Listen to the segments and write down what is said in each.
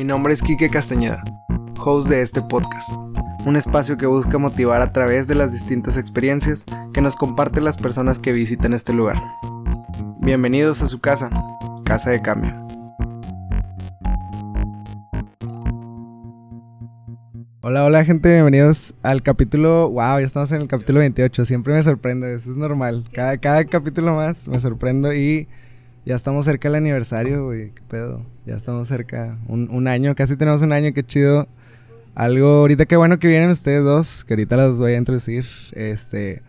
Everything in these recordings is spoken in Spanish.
Mi nombre es Quique Castañeda, host de este podcast, un espacio que busca motivar a través de las distintas experiencias que nos comparten las personas que visitan este lugar. Bienvenidos a su casa, Casa de Cambio. Hola, hola gente, bienvenidos al capítulo, wow, ya estamos en el capítulo 28, siempre me sorprende, eso es normal, cada, cada capítulo más me sorprendo y ya estamos cerca del aniversario, güey, qué pedo, ya estamos cerca, un, un año, casi tenemos un año, qué chido, algo, ahorita qué bueno que vienen ustedes dos, que ahorita las voy a introducir, este,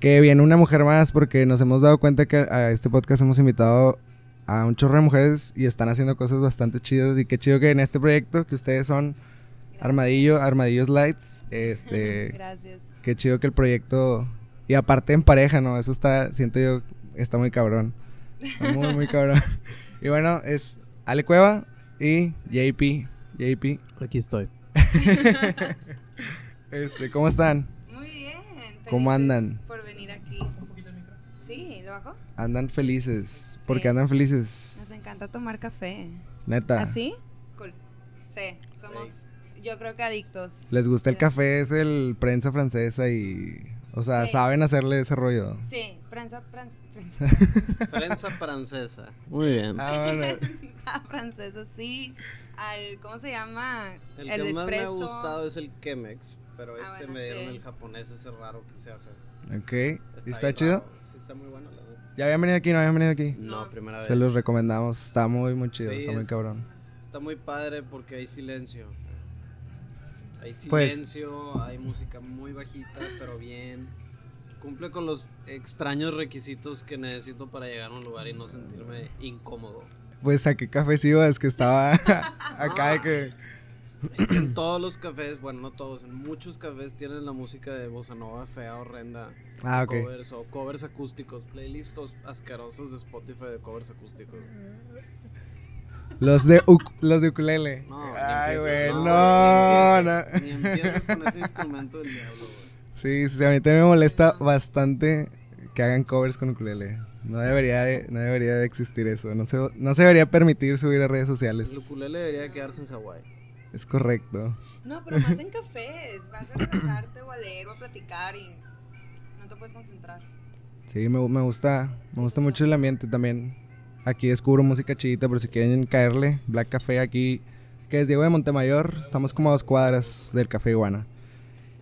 que viene una mujer más porque nos hemos dado cuenta que a este podcast hemos invitado a un chorro de mujeres y están haciendo cosas bastante chidas y qué chido que en este proyecto que ustedes son Armadillo, Armadillos Lights, este, Gracias. qué chido que el proyecto y aparte en pareja, ¿no? Eso está, siento yo, está muy cabrón. Muy, muy cabrón. Y bueno, es Ale Cueva y JP. JP. Aquí estoy. Este, ¿cómo están? Muy bien. ¿Cómo andan? Por venir aquí. Sí, ¿lo bajo? Andan felices. ¿Por Sí. qué andan Nos felices? encanta tomar café. Neta. ¿Así? Cool. Sí, somos, yo creo que adictos. ¿Les gusta el café? Es el prensa francesa y... O sea, Sí. saben hacerle ese rollo. Sí, prensa, prensa, prensa, Prensa francesa. Muy bien. Ah, bueno. prensa francesa, sí. Al, ¿Cómo se llama? El, que más me ha gustado es el Chemex, pero Ah, este bueno, me dieron sí. el japonés ese raro que se hace. Ok. ¿Y está bien chido? raro. Sí, está muy bueno, la. ¿Ya habían venido aquí? ¿No habían venido aquí? No, No. primera Se vez. los recomendamos. Está muy, muy chido. Sí, está muy es- cabrón. Está muy padre porque hay silencio. Hay Pues- silencio, hay música muy bajita, pero bien. Cumple con los extraños requisitos que necesito para llegar a un lugar y no sentirme incómodo. Pues saqué café sí, es que estaba acá de que... En todos los cafés, bueno, no todos, en muchos cafés tienen la música de bossa nova fea, horrenda. Ah, ok. Covers o covers acústicos, playlists asquerosos de Spotify de covers acústicos. Los de, uk- los de ukulele. No, Ay, güey, no, no, ni no. empieces, Ni empieces con ese instrumento del diablo, güey. Sí, sí, a mí también me molesta bastante que hagan covers con ukulele. No debería de, no debería de existir eso. No se, no se debería permitir subir a redes sociales. El ukulele debería quedarse en Hawái. Es correcto. No, pero más en cafés. Vas a relajarte o a leer o a platicar y no te puedes concentrar. Sí, me, me gusta, me gusta mucho el ambiente también. Aquí descubro música chidita, pero si quieren caerle, Black Café aquí, que es Diego de Montemayor, estamos como a dos cuadras del Café Iguana.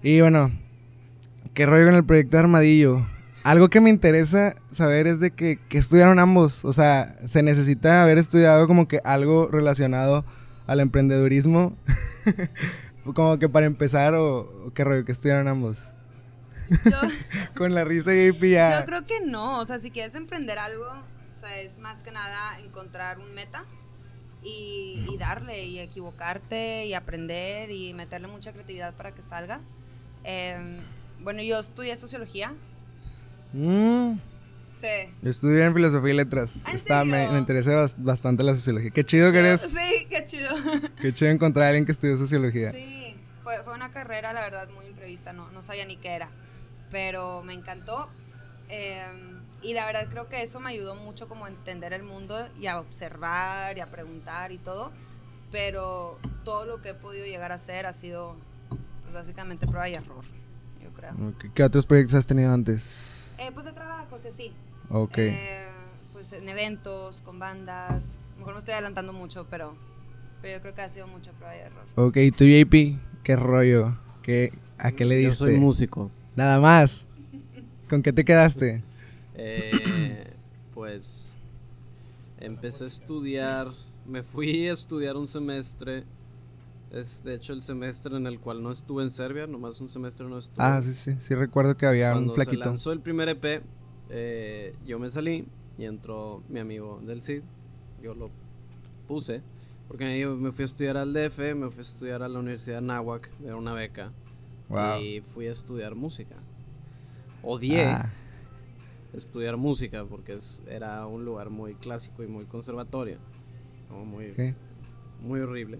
Y bueno, ¿qué rollo con el proyecto de Armadillo? Algo que me interesa saber es de que, que estudiaron ambos, o sea, se necesita haber estudiado como que algo relacionado al emprendedurismo, como que para empezar, o, qué rollo que estudiaron ambos. Yo, Con la risa y ya. yo creo que no. O sea, si quieres emprender algo, sea, es más que nada encontrar un meta y, y darle y equivocarte y aprender y meterle mucha creatividad para que salga. Em, bueno, yo estudié sociología. Mm. Sí. Yo estudié en filosofía y letras. ¿Ah, en Está, me, me interesa bas- bastante la sociología. Qué chido que eres. Sí, qué chido. Qué chido encontrar a alguien que estudió sociología. Sí, fue, fue una carrera, la verdad, muy imprevista, no, no sabía ni qué era, pero me encantó. eh, y la verdad creo que eso me ayudó mucho como a entender el mundo y a observar y a preguntar y todo, pero todo lo que he podido llegar a hacer ha sido pues, básicamente prueba y error, yo creo. Ok, ¿Qué otros proyectos has tenido antes? Eh, pues de trabajos y así. Ok. Eh, pues en eventos, con bandas. A lo mejor me estoy adelantando mucho, pero, pero yo creo que ha sido mucha prueba y error. ok, ¿y tú, JP? ¿Qué rollo? ¿Qué, ¿A qué le Yo diste? soy músico. Nada más. ¿Con qué te quedaste? Eh, pues empecé a estudiar, me fui a estudiar un semestre. Es de hecho el semestre en el cual no estuve en Serbia, nomás un semestre no estuve. Ah, sí, sí. Sí recuerdo que había Cuando un flaquito. se lanzó el primer EP, eh, yo me salí y entró mi amigo del CID. Yo lo puse porque yo me fui a estudiar al DF, me fui a estudiar a la Universidad de Nahuac, era una beca. Wow. Y fui a estudiar música. Odié Ah, estudiar música porque es, era un lugar muy clásico y muy conservatorio. Como muy, ok. muy horrible.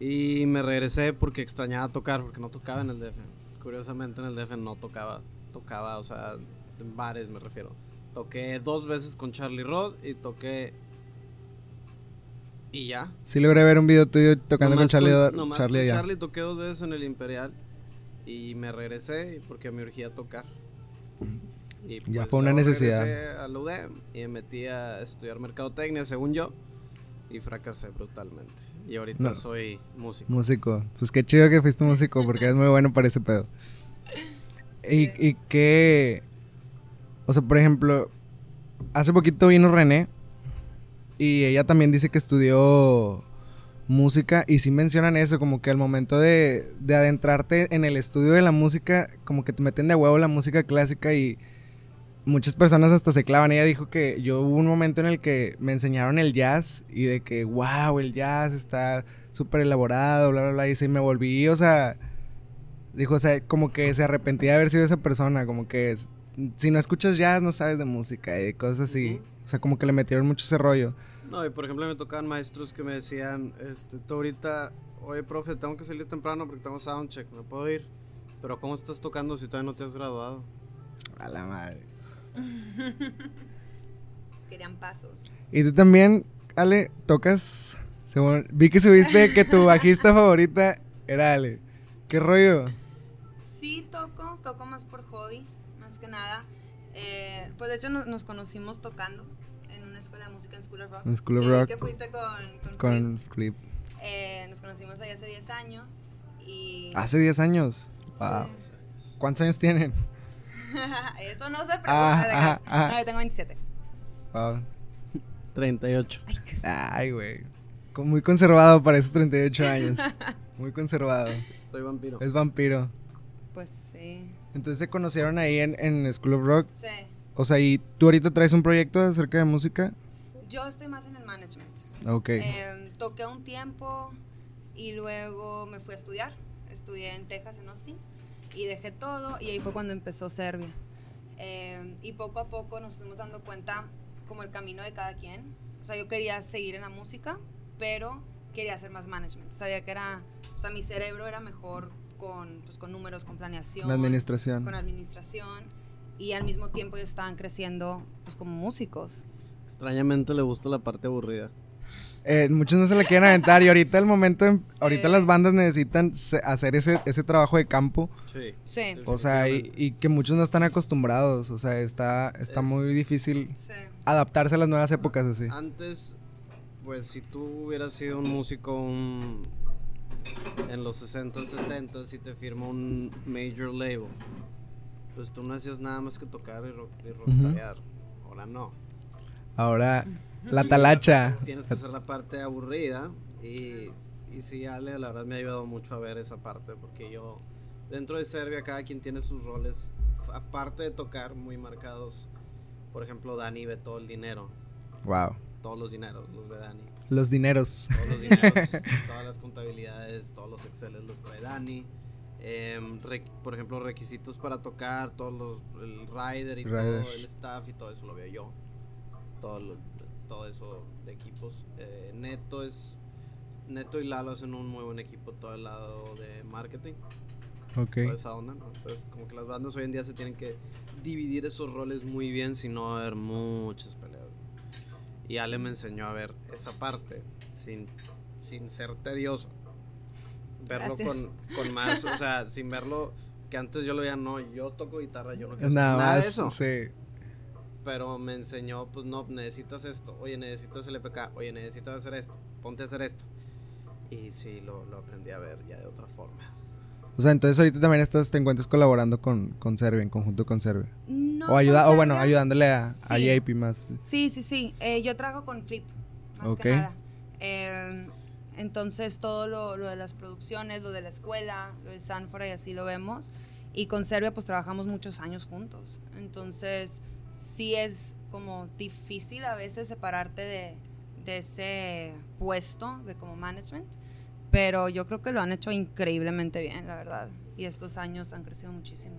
Y me regresé porque extrañaba tocar, porque no tocaba en el DF. Curiosamente en el DF no tocaba, tocaba, o sea, en bares me refiero. Toqué dos veces con Charlie Rod y toqué Y ya. Sí logré ver un video tuyo tocando con Nomás Charlie, con- Do- nomás Charlie con allá. Charlie toqué dos veces en el Imperial y me regresé porque me urgía tocar. Y pues Ya fue una necesidad. regresé a la UDEM y me metí a estudiar mercadotecnia, según yo, y fracasé brutalmente. Y ahorita No. soy músico. Músico. Pues qué chido que fuiste músico porque eres muy bueno para ese pedo. Y, y qué. O sea, por ejemplo, hace poquito vino René y ella también dice que estudió música y sí mencionan eso, como que al momento de, de adentrarte en el estudio de la música, como que te meten de huevo la música clásica y muchas personas hasta se clavan. Ella dijo que yo hubo un momento en el que me enseñaron el jazz y de que, wow, el jazz está súper elaborado, bla, bla, bla. Y sí, me volví, o sea, dijo, o sea, como que se arrepentía de haber sido esa persona, como que si no escuchas jazz no sabes de música y de cosas así. O sea, como que le metieron mucho ese rollo. No, y por ejemplo me tocaban maestros que me decían, este, tú ahorita, oye profe, tengo que salir temprano porque tengo soundcheck, no puedo ir. Pero ¿cómo estás tocando si todavía no te has graduado? A la madre. Pues querían pasos. Y tú también, Ale, tocas. Según, vi que subiste que tu bajista favorita era Ale. ¿Qué rollo? Sí, toco, toco más por hobby, más que nada. Eh, pues de hecho nos, nos conocimos tocando en una escuela de música en School of Rock. En School of Rock. Que fuiste con, con, Con Flip. Flip. Eh, nos conocimos ahí hace 10 años y... Hace 10 años. Wow. ¿Cuántos años tienen? Eso no se pregunta, Ah, de ah, ah. No, yo tengo 27. Wow. 38. Ay, güey. Muy conservado para esos 38 años. Muy conservado. Soy vampiro. Es vampiro. Pues sí. Entonces se conocieron ahí en, en School of Rock. Sí. O sea, ¿y tú ahorita traes un proyecto acerca de música? Yo estoy más en el management. Ok. Eh, toqué un tiempo y luego me fui a estudiar. Estudié en Texas, en Austin, y dejé todo y ahí fue cuando empezó Serbia. Eh, y poco a poco nos fuimos dando cuenta como el camino de cada quien. O sea, yo quería seguir en la música, pero quería hacer más management. Sabía que era, o sea, mi cerebro era mejor con, pues, con números, con planeación. La administración. Con administración. Y al mismo tiempo ellos estaban creciendo pues como músicos. Extrañamente le gusta la parte aburrida. Eh, muchos no se la quieren aventar y ahorita el momento, en- ahorita Sí. las bandas necesitan hacer ese, ese trabajo de campo. Sí. Sí. O sea, y, y que muchos no están acostumbrados. O sea, está, está Es- muy difícil Sí. adaptarse a las nuevas épocas así. Antes, pues si tú hubieras sido un músico un- en los 60, 70 y te firma un major label, pues tú no hacías nada más que tocar y, ro y rockstarear. Ahora no. Ahora, la talacha. Tienes que hacer la parte aburrida y, y sí, Ale, la verdad me ha ayudado mucho a ver esa parte porque yo, dentro de Serbia, cada quien tiene sus roles, aparte de tocar muy marcados. Por ejemplo, Dani ve todo el dinero, Wow. todos los dineros los ve Dani. Los dineros. Todos los dineros, todas las contabilidades, todos los Exceles los trae Dani. Em, re- por ejemplo, requisitos para tocar, todos los, el rider y Rider. todo el staff y todo eso lo veo yo. Todo, lo- todo eso de equipos. Eh, Neto es. Neto y Lalo hacen un muy buen equipo todo el lado de marketing, Ok. toda esa onda, ¿no? Entonces, como que las bandas hoy en día se tienen que dividir esos roles muy bien, si no va a haber muchas peleas. Y Ale me enseñó a ver esa parte sin, sin ser tedioso. Verlo con, con más, o sea, sin verlo que antes yo lo veía, no, yo toco guitarra, yo no quiero Nada nada de más. eso. Sí. Pero me enseñó, pues no, necesitas esto, oye, necesitas el EPK, oye, necesitas hacer esto, ponte a hacer esto. Y sí, lo, lo aprendí a ver ya de otra forma. O sea, entonces ahorita también estás, te encuentras colaborando con, con Serbia, en conjunto con Serbia. No o ayuda, o bueno, ayudándole a, a Sí. JP más. Sí, sí, sí. Eh, yo trabajo con Flip, más Ok. que nada. Eh, entonces todo lo, lo de las producciones, lo de la escuela, lo de Sanford y así lo vemos. Y con Serbia pues trabajamos muchos años juntos. Entonces sí es como difícil a veces separarte de, de ese puesto de como management. Pero yo creo que lo han hecho increíblemente bien, la verdad. Y estos años han crecido muchísimo.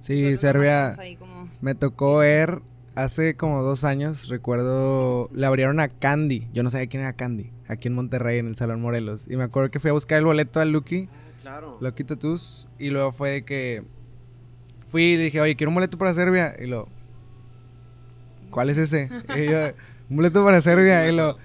Sí, Serbia. como- Me tocó ver hace como dos años, recuerdo, le abrieron a Candy. Yo no sabía quién era Candy, aquí en Monterrey, en el Salón Morelos. Y me acuerdo que fui a buscar el boleto a Lucky, Ah, claro. Lucky Tattoos, y luego fue de que fui y le dije, oye, quiero un boleto para Serbia. Y lo, ¿cuál es ese? Y yo, un boleto para Serbia. Y lo,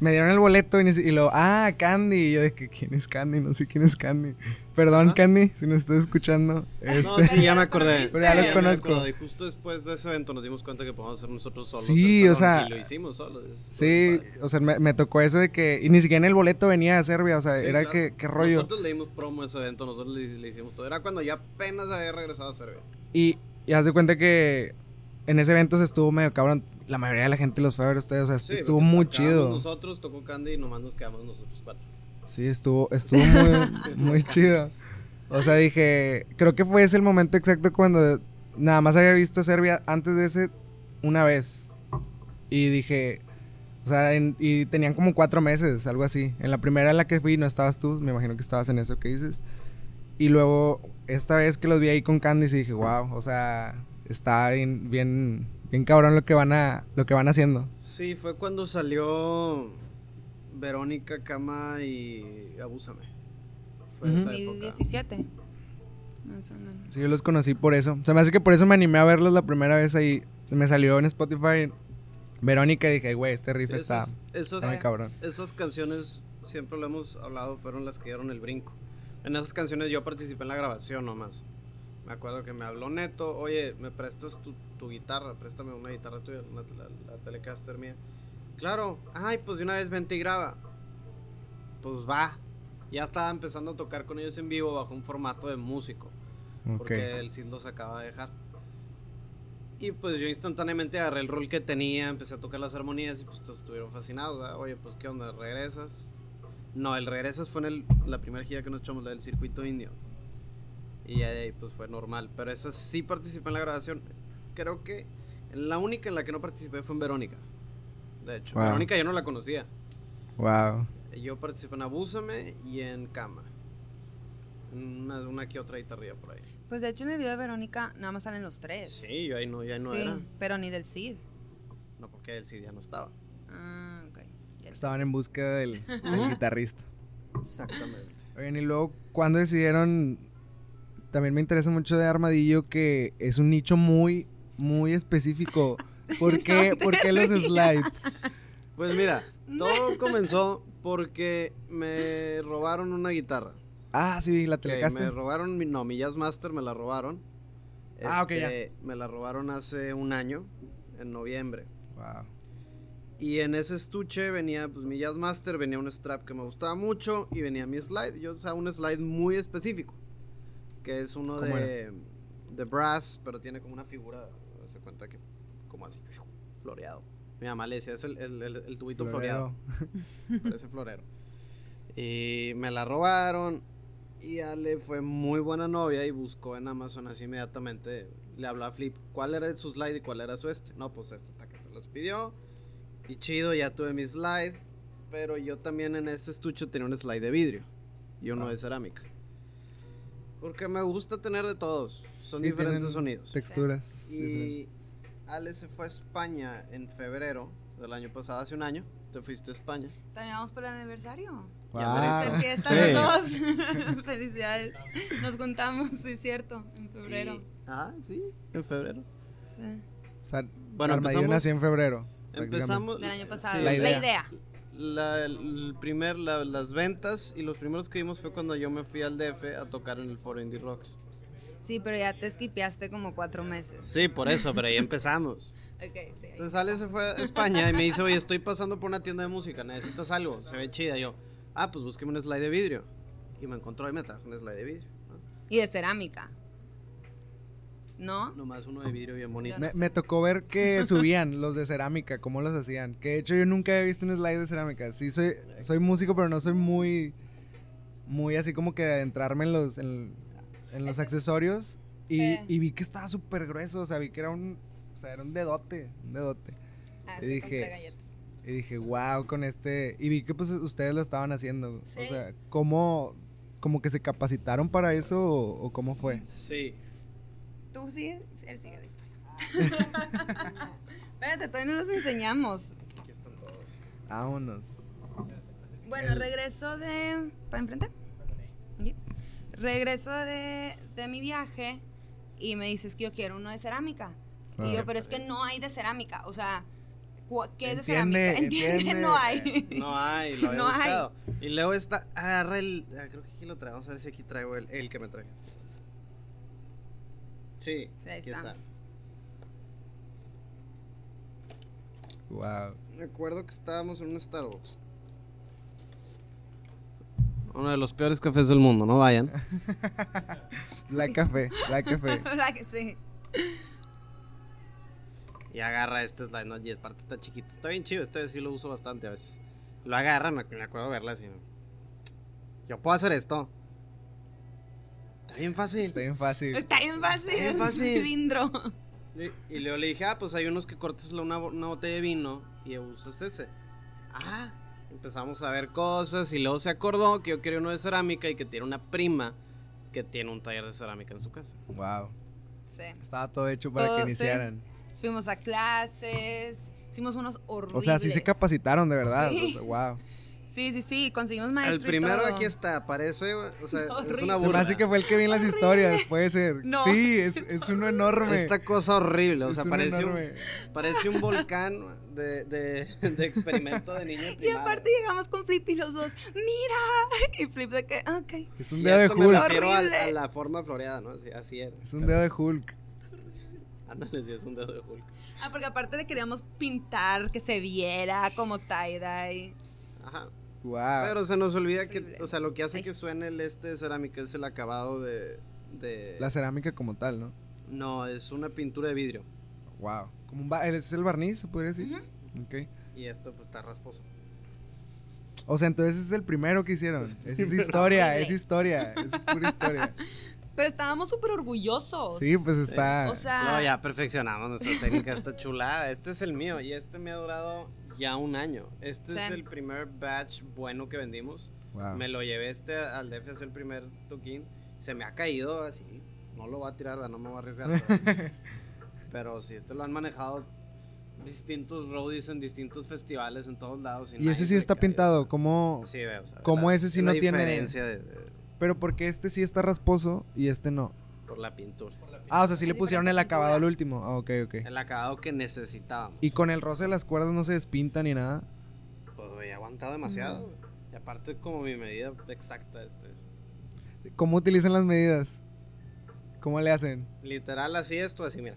me dieron el boleto y, y lo, ah, Candy. Y yo de que, ¿quién es Candy? No sé quién es Candy. Perdón, Candy, si nos estás escuchando. No, Este, sí, ya me acordé. Pues ya los me conozco. acordé. Y justo después de ese evento nos dimos cuenta que podíamos hacer nosotros solos. Sí, o sea, Y lo hicimos solos. Sí, o sea, me, me tocó eso de que. Y ni siquiera en el boleto venía de Serbia, o sea, Sí, era claro. que, qué rollo. Nosotros le dimos promo a ese evento, nosotros le, le hicimos todo. Era cuando ya apenas había regresado a Serbia. Y, y haz de cuenta que en ese evento se estuvo medio cabrón. La mayoría de la gente los fue a ver ustedes, o sea, Sí, estuvo muy chido. Nosotros tocó Candy y nomás nos quedamos nosotros cuatro. Sí, estuvo, estuvo muy, muy chido. O sea, dije, creo que fue ese el momento exacto cuando nada más había visto Serbia antes de ese una vez. Y dije, o sea, en- y tenían como cuatro meses, algo así. En la primera en la que fui no estabas tú, me imagino que estabas en eso que dices. Y luego, esta vez que los vi ahí con Candice dije, wow, o sea, está bien, bien, bien cabrón lo que van a, lo que van haciendo. Sí, fue cuando salió Verónica Cama y Abúsame. Fue esa época. 2017. Más o menos. Sí, yo los conocí por eso. Se me hace que por eso me animé a verlos la primera vez ahí. Me salió en Spotify Verónica y dije, güey, este riff Sí, está, esas, esas, está muy cabrón. esas canciones, siempre lo hemos hablado, fueron las que dieron el brinco. En esas canciones yo participé en la grabación nomás. Me acuerdo que me habló Neto, oye, ¿me prestas tu, tu guitarra? Préstame una guitarra tuya, una- la, la Telecaster mía. Claro, ay, pues de una vez vente y graba. Pues va. Ya estaba empezando a tocar con ellos en vivo bajo un formato de músico. Ok. Porque el Cid los acaba de dejar. Y pues yo instantáneamente agarré el rol que tenía, empecé a tocar las armonías y pues todos estuvieron fascinados. ¿verdad? Oye, pues qué onda, ¿regresas? No, el regresas fue en el- la primera gira que nos echamos, la del circuito indio. Y ya de ahí pues fue normal. Pero esa sí participé en la grabación. Creo que la única en la que no participé fue en Verónica. De hecho, Wow. Verónica yo no la conocía. Wow. Yo participé en Abúsame y en Cama. Una, una que otra guitarrilla por ahí. Pues de hecho en el video de Verónica nada más salen los tres. Sí, yo ahí no, ya no Sí, era. pero ni del Cid. No, porque el Cid ya no estaba. Ah, ok. Ya Estaban en búsqueda del, del guitarrista. Exactamente. Oigan, y luego, ¿cuándo decidieron? También me interesa mucho de Armadillo que es un nicho muy, muy específico. ¿Por qué, ¿por qué los slides? Pues mira, todo comenzó porque me robaron una guitarra. Ah, sí, la telecaste. me robaron, mi- no, mi Jazz Master me la robaron. Ah, ok, Este, Me la robaron hace un año, en noviembre. Wow. Y en ese estuche venía pues mi Jazz Master, venía un strap que me gustaba mucho y venía mi slide. Yo usaba un slide muy específico, que es uno ¿Cómo de, de brass, pero tiene como una figura, se cuenta que como así, floreado. Mi mamá le decía, es el, el- el- el tubito floreado. Parece florero. Y me la robaron. Y Ale fue muy buena novia y buscó en Amazon así inmediatamente. Le habló a Flip cuál era su slide y cuál era su este. No, pues este taca te los pidió. Y chido, ya tuve mi slide. Pero yo también en ese estuche tenía un slide de vidrio y uno Ah. de cerámica. Porque me gusta tener de todos. Son Sí, diferentes sonidos. Texturas. Y Ale se fue a España en febrero del año pasado, hace un año. Te fuiste a España. También vamos por el aniversario. Wow. Hacer fiesta Sí. los dos. Felicidades. Nos juntamos, sí es cierto, en febrero. Y- ah, sí, en febrero. Sí. O sea, Bueno, Armadillo empezamos- nació en febrero. Empezamos. Del año pasado. sí, La la, idea. La- el primer, la- las ventas y los primeros que vimos fue cuando yo me fui al DF a tocar en el foro Indie Rocks. Sí, pero ya te esquipeaste como cuatro meses. Sí, por eso, pero ahí empezamos. Ok, sí. Entonces Ale se fue a España y me dice, oye, estoy pasando por una tienda de música, necesitas algo, se ve chida. Yo, ah, pues búsqueme un slide de vidrio. Y me encontró y me trajo un slide de vidrio. ¿no? Y de cerámica. ¿No? Nomás uno de vidrio bien bonito. Me, me tocó ver que subían los de cerámica, cómo los hacían. Que de hecho yo nunca había visto un slide de cerámica. Sí, soy, soy músico, pero no soy muy. Muy así como que de adentrarme en los, en, en los accesorios. Y, Sí. y vi que estaba súper grueso. O sea, vi que era un. O sea, era un dedote. Un dedote. Ah, Y sí, dije-. Y dije, wow, con este. Y vi que pues ustedes lo estaban haciendo. Sí. O sea, ¿cómo. Como que se capacitaron para eso o, o cómo fue? Sí. Tú sigue, él sigue la historia. Espérate, todavía no los enseñamos. Aquí están todos. Vámonos. Bueno, regreso de. ¿Para enfrente? Aquí. Regreso de, de mi viaje y me dices que yo quiero uno de cerámica. Y Ah. yo, pero es que no hay de cerámica. O sea, ¿qué es de Entiende, cerámica? Entiende, entiende. no hay. No hay, lo había No hay. buscado. Y luego está, agarra el, ah, creo que aquí lo traigo, vamos a ver si aquí traigo el, el que me traje. Sí, Sí, ahí aquí está. está. Wow. Me acuerdo que estábamos en un Starbucks. Uno de los peores cafés del mundo, no vayan. Black Café, Black Café. ¿Verdad que sí? Y agarra este slide, ¿no? Y aparte está chiquito. Está bien chido, este sí lo uso bastante a veces. Lo agarra, me, me acuerdo verla así. Yo puedo hacer esto. Está bien fácil. Está bien fácil. Está bien fácil. Bien es un fácil. cilindro. Y, y luego le dije, ah, pues hay unos que cortes la- una, una botella de vino y usas ese. Ah, empezamos a ver cosas y luego se acordó que yo quería uno de cerámica y que tiene una prima que tiene un taller de cerámica en su casa. Wow. Sí. Estaba todo hecho para Todo, que sí. iniciaran. Fuimos a clases, hicimos unos horribles. O sea, sí se capacitaron de verdad. Sí. O sea, wow. Sí, sí, sí, conseguimos maestro El y primero todo. aquí está, parece, o sea, es una Se me burla. hace que fue el que vi en las historias, puede ser. No. Sí, es, es uno enorme. Esta cosa horrible, o sea, parece un, parece un volcán de, de, de experimento de niño Y aparte llegamos con Flip y los dos, ¡mira! Y Flip de que, ok. Es un dedo de me Hulk. refiero Horrible. a la forma floreada, ¿no? Así, así era. Es un dedo de Hulk. Ándale, sí, es un dedo de Hulk. Ah, porque aparte le queríamos pintar que se viera como tie-dye. Ajá. Wow. Pero se nos olvida que, o sea, lo que hace Ay. que suene el este de cerámica es el acabado de, de... La cerámica como tal, ¿no? No, es una pintura de vidrio. Wow. Como un ¿Es el barniz, se podría decir? Ok. Y esto pues está rasposo. O sea, entonces ese es el primero que hicieron. Esa es historia, es historia. Esa es pura historia. Pero estábamos súper orgullosos. Sí, pues está. O sea, No, ya perfeccionamos nuestra técnica, está chulada. Este es el mío y este me ha durado ya un año. Este es el primer batch bueno que vendimos. Wow. Me lo llevé este al DF, es el primer toquín. Se me ha caído así. No lo voy a tirar, no me voy a arriesgar. pero- sí, este lo han manejado distintos roadies en distintos festivales en todos lados. Y nadie ese se sí está pintado. ¿Cómo? Sí, o sea, ¿Cómo la- ese sí la no tiene- de- de- Pero porque este sí está rasposo y este no. por la pintura. Ah, o sea, sí le pusieron el acabado al último. Ah, ok, ok. El acabado que necesitábamos. Y con el roce de las cuerdas no se despinta ni nada. Pues, güey, he aguantado demasiado. güey. Y aparte, como mi medida exacta, este. ¿Cómo utilizan las medidas? ¿Cómo le hacen? Literal, así esto, así, mira.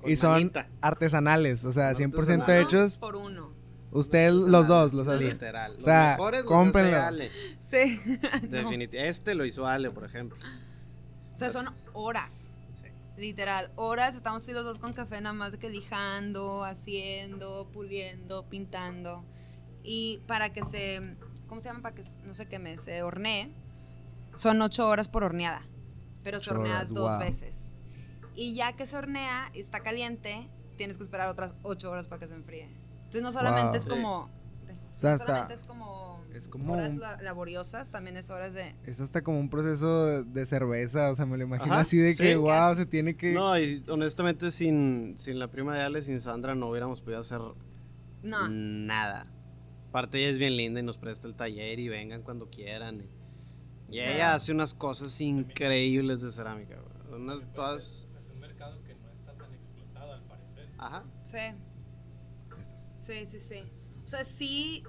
Con y son manita. artesanales, o sea, 100% Artesanal. hechos. por uno. Ustedes los dos los hacen. Literal. O sea, los mejores los cómprenlo. hace Ale. Sí. Definit- Este lo hizo Ale, por ejemplo. O sea, son horas. Sí. Literal, horas estamos así los dos con café nada más de que lijando, haciendo, puliendo, pintando. Y para que se, ¿cómo se llama? Para que no se queme, se hornee, son ocho horas por horneada. Pero se hornea horas, dos wow. veces. Y ya que se hornea y está caliente, tienes que esperar otras ocho horas para que se enfríe. Entonces no solamente Wow. es Sí. como... O sea, no hasta- es como... horas un- laboriosas, también es horas de... Es hasta como un proceso de, de cerveza, o sea, me lo imagino Ajá, así de que, sí. wow, se tiene que... No, y honestamente, sin, sin la prima de Ale, sin Sandra, no hubiéramos podido hacer No. nada. Aparte, ella es bien linda y nos presta el taller y vengan cuando quieran. Y, ella hace unas cosas increíbles de cerámica. güey. Unas todas. O sea, es un mercado que no está tan explotado al parecer. Ajá. Sí. Sí, sí, sí. O sea, sí,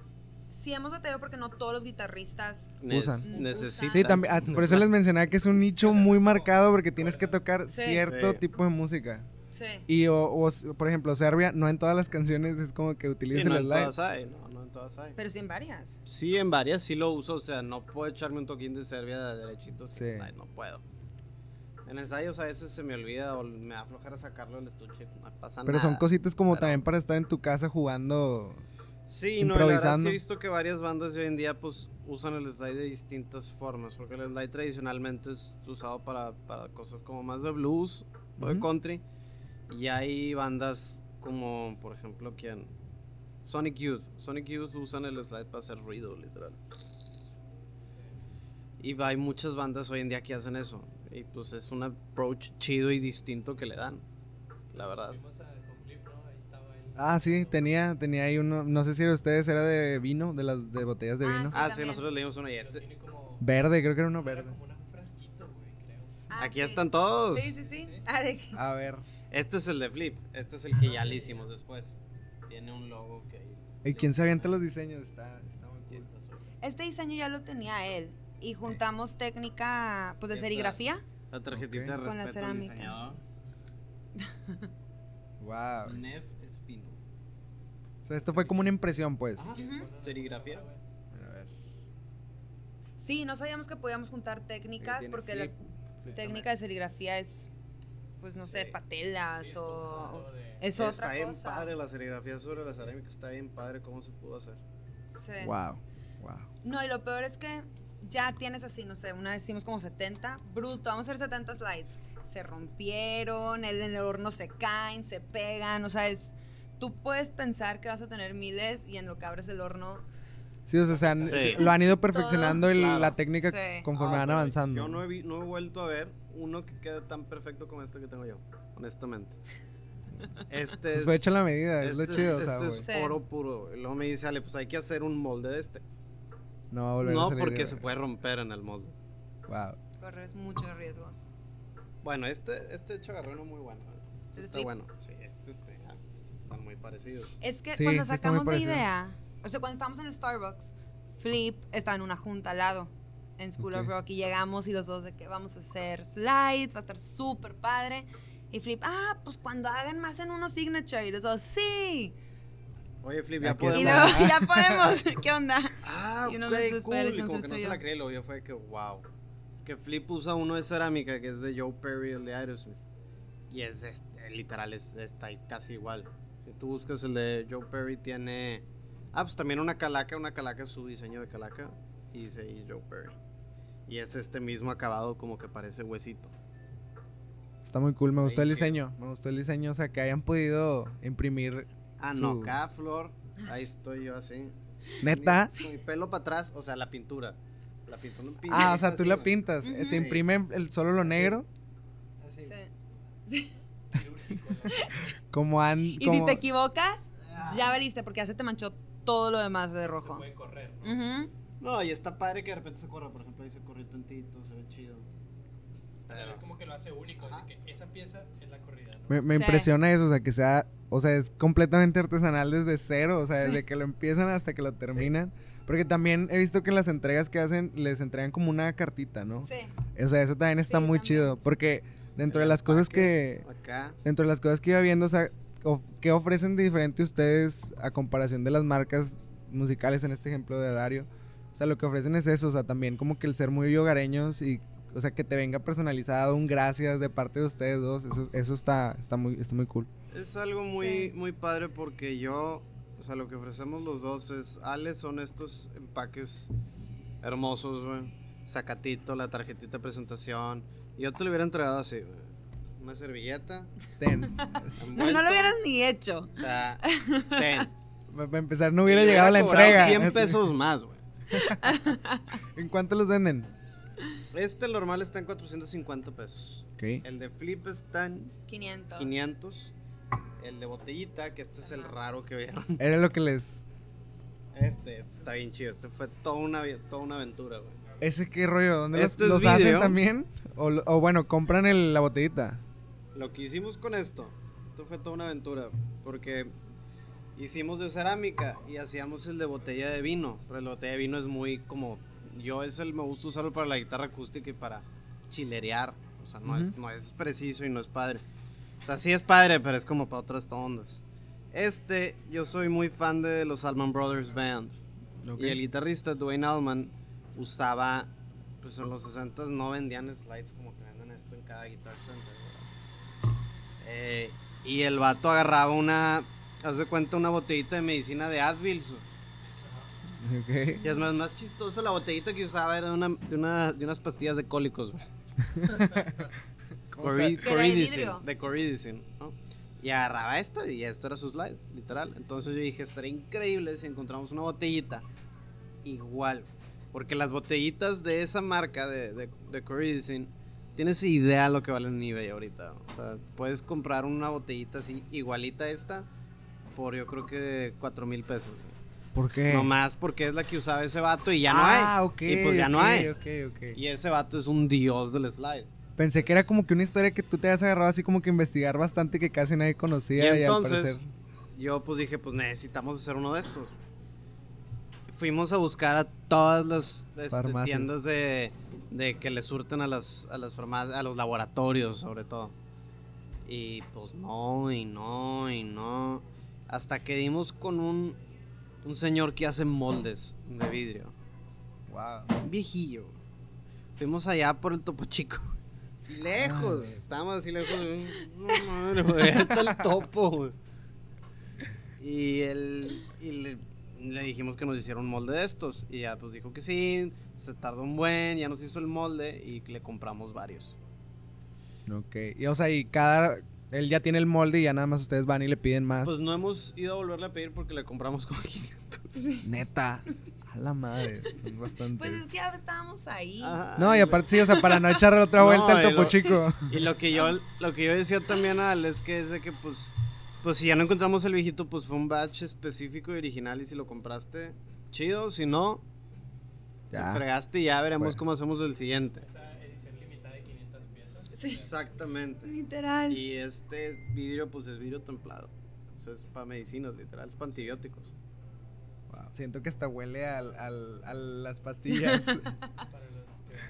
sí hemos batallado porque no todos los guitarristas. Usan. necesitan. Sí, también, ah, por eso les mencionaba que es un nicho muy marcado porque tienes que tocar Sí. cierto Sí. tipo de música. Sí. Y, o, o, por ejemplo, Serbia, no en todas las canciones es como que Sí, utilizas no el en slide. todas hay, no, no en todas hay. Pero sí en varias. Sí, en varias sí lo uso, o sea, no puedo echarme un toquín de Serbia de derechito, Sí. no puedo. En ensayos a veces se me olvida o me da flojera sacarlo del estuche, no pasa Pero nada. son cositas como Pero- también para estar en tu casa jugando. Sí, no, la verdad sí improvisando. he visto que varias bandas de hoy en día pues usan el slide de distintas formas, porque el slide tradicionalmente es usado para, para cosas como más de blues o de country, y hay bandas como, por ejemplo, ¿quién? Sonic Youth. Sonic Youth usan el slide para hacer ruido, literal. Y hay muchas bandas hoy en día que hacen eso, y pues es un approach chido y distinto que le dan, la verdad. Fuimos a, Ah, sí, tenía, tenía ahí uno, no sé si era de ustedes, era de vino, de las de botellas de Ah, vino. sí. Ah, sí, también. nosotros leímos este- tiene como, Verde, creo que era uno era verde. como una- frasquito, güey, creo. Ah, Aquí sí. están todos. Sí, sí, sí. Ah, de- A ver. Este es el de Flip. Este es el que ya le hicimos después. Tiene un logo que ahí. ¿Y quién se avienta los diseños? Está, está muy cool. Este diseño ya lo tenía él. Y juntamos técnica pues de serigrafía. La tarjetita Ok. de Con la respeto al cerámica. diseñador. Wow. Nef Espino. O sea, esto fue como una impresión, pues. Serigrafía. A ver. Sí, no sabíamos que podíamos juntar técnicas porque la flip. técnica de serigrafía es, pues no sé, Sí. patelas o... Es Está otra bien cosa. padre la serigrafía sobre la cerámica. Está bien padre cómo se pudo hacer. Sí. Wow. Wow. No, y lo peor es que ya tienes así, no sé, una vez hicimos como 70, bruto, vamos a hacer 70 slides. Se rompieron, en el horno se caen, se pegan, o sea, es... Tú puedes pensar que vas a tener miles y en lo que abres el horno... Sí, o sea, han- Sí. lo han ido perfeccionando el- Claro. la técnica Sí. conforme Ah, van avanzando. Yo no he, vi- no he vuelto a ver uno que quede tan perfecto como este que tengo yo, honestamente. Este Pues es. fue hecho la medida, es este lo chido, o sea, este güey. es oro puro. Y luego me dice, Ale, pues hay que hacer un molde de este. No va a volver a No, salir, porque se puede romper en el molde. Wow. Corres muchos riesgos. Bueno, este, este hecho agarré uno muy bueno. ¿eh? ¿El Está flip? bueno. Sí, este, este, están muy parecidos. Es que Sí, cuando está sacamos la idea, o sea, cuando estábamos en el Starbucks, Flip estaba en una junta al lado, en School Ok. of Rock, y llegamos y los dos de que vamos a hacer slides, va a estar súper padre. Y Flip, ah, pues cuando hagan más en unos signature, y los dos, sí. Oye, Flip, ya Aquí Y podemos. está. luego, ya podemos, ¿qué onda? Ah, Y uno ok, de esos cool. Y como que no se la creí, luego yo fue que, wow. Que Flip usa uno de cerámica que es de Joe Perry, el de Aerosmith. Y es, este, literal, es, está casi igual. Si tú buscas el de Joe Perry, tiene. Ah, pues también una calaca. Una calaca su diseño de calaca. Y dice ahí Joe Perry. Y es este mismo acabado, como que parece huesito. Está muy cool, me gustó Ahí el diseño, me gustó el diseño, o sea, que hayan podido imprimir Ah, Su- no, cada flor. Ahí estoy yo así. neta. Mi pelo para atrás, o sea, la pintura. La pintura. un Ah, o sea, tú así, la pintas, Ujú. se imprime el solo lo negro, Así. Sí. como han Y si te equivocas, ya valiste, porque ya se te manchó todo lo demás de Se rojo. puede correr. ¿no? Y está padre que de repente se corra, por ejemplo, ahí se corrió tantito, se ve chido. Pero es como que lo hace único. de que esa pieza es la corrida. ¿no? me, me Sí. impresiona eso, o sea, que sea, o sea, es completamente artesanal desde cero, o sea, desde que lo empiezan hasta que lo terminan. Porque también he visto que en las entregas que hacen les entregan como una cartita, ¿no? Sí. O sea, eso también está Sí, muy también. chido, porque dentro de las cosas que Acá. dentro de las cosas que iba viendo, o sea, of- ¿qué ofrecen de diferente ustedes a comparación de las marcas musicales, en este ejemplo de Dario? O sea, lo que ofrecen es eso, o sea, también como que el ser muy hogareños y, o sea, que te venga personalizado un gracias de parte de ustedes dos, eso, eso está, está, muy, está muy cool. Es algo muy, Sí. muy padre porque yo, o sea, lo que ofrecemos los dos es, Ale, son estos empaques hermosos, güey. Sacatito, la tarjetita de presentación. Y yo te lo hubiera entregado así, güey. Una servilleta. Ten. No, no lo hubieras ni hecho. O sea, ten. Para empezar, no hubiera Y le llegado la cobrado entrega. 100 Así. pesos más, güey. ¿En cuánto los venden? Este el normal está en 450 pesos. Ok. El de flip está en 500. 500. El de botellita, que este es el raro que vieron. Era lo que les... Este, este está bien chido. Este fue toda una, toda una aventura, güey. ¿Ese qué rollo? ¿Dónde los- Este es los, hacen también? O, lo- o bueno, compran el- la botellita. Lo que hicimos con esto, esto fue toda una aventura, porque hicimos de cerámica y hacíamos el de botella de vino, pero el de botella de vino es muy como, yo es el me gusta usarlo para la guitarra acústica y para chilerear, o sea, no, es, no es preciso y no es padre. O sea, sí es padre, pero es como para otras ondas. Este, yo soy muy fan de los Allman Brothers Band. Ok. Y el guitarrista Dwayne Allman usaba, pues en los 60 no vendían slides como te venden esto en cada guitar center. Eh, y el vato agarraba una, haz de cuenta, una botellita de medicina de Advil. su- Ok. Y es más, más chistoso, la botellita que usaba era una, de, una- de unas pastillas de cólicos. güey. Coridicin, de Coridicin, ¿no? Y agarraba esto y esto era su slide, literal. Entonces yo dije, estaría increíble si encontramos una botellita igual. Porque las botellitas de esa marca de, de, de Coridicin, tienes idea lo que valen en eBay ahorita. O sea, puedes comprar una botellita así, igualita a esta, por yo creo que 4 mil pesos. ¿Por qué? Nomás porque es la que usaba ese vato y ya no ah, hay. ok. y pues ya no ok, hay. Ok, ok. Y ese vato es un dios del slide. Pensé que era como que una historia que tú te has agarrado así como que investigar bastante que casi nadie Y conocía y, al entonces, parecer. yo pues dije, pues necesitamos hacer uno de estos. Fuimos a buscar a todas las este, tiendas de, de que le surten a las, a las farmacias, a los laboratorios sobre todo. Y pues no, y no, y no. Hasta que dimos con un, un señor que hace moldes de vidrio. Wow. Un viejillo. Fuimos allá por el Topo Chico. Así lejos. Estábamos así lejos. No güey. ahí Está el topo, güey. Y él. Y le, le dijimos que nos hiciera un molde de estos. Y ya pues dijo que sí. Se tardó un buen. Ya nos hizo el molde. Y le compramos varios. Ok. Y o sea, y cada. Él ya tiene el molde y ya nada más ustedes van y le piden más. Pues no hemos ido a volverle a pedir porque le compramos como 500. Neta. A la madre. Son bastantes. Pues es que ya estábamos ahí. Ajá. No, y aparte sí, o sea, para no echarle otra No, vuelta al topo lo- chico. Y lo que yo lo que yo decía también a Al es que es de que pues pues si ya no encontramos el viejito, pues fue un batch específico y original y si lo compraste, chido, si no, Ya. te fregaste y ya veremos cómo hacemos el siguiente. Esa edición limitada de 500 piezas. Sí, Exactamente. literal. Y este vidrio pues es vidrio templado. Eso es para medicinas, literal, es para antibióticos. Wow, Siento que hasta huele al, al- a las pastillas.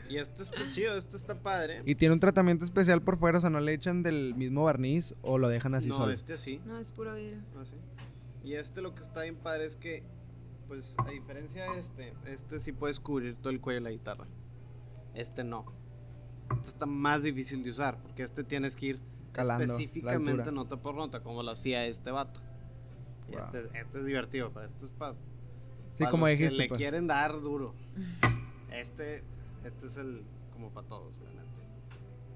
Y este está chido, este está padre. y tiene un tratamiento especial por fuera, o sea, no le echan del mismo barniz o lo dejan así no, solo. este sí. No, es puro vidrio. Así. Y este lo que está bien padre es que, pues a diferencia de este, este sí puedes cubrir todo el cuello de la guitarra. Este no. Este está más difícil de usar, porque este tienes que ir Calando la específicamente nota por nota, como lo hacía este vato. Y Wow. este, es- este es divertido, pero este es para Sí, como los dijiste. que le pues. quieren dar duro. Este, este es el como para todos, la neta.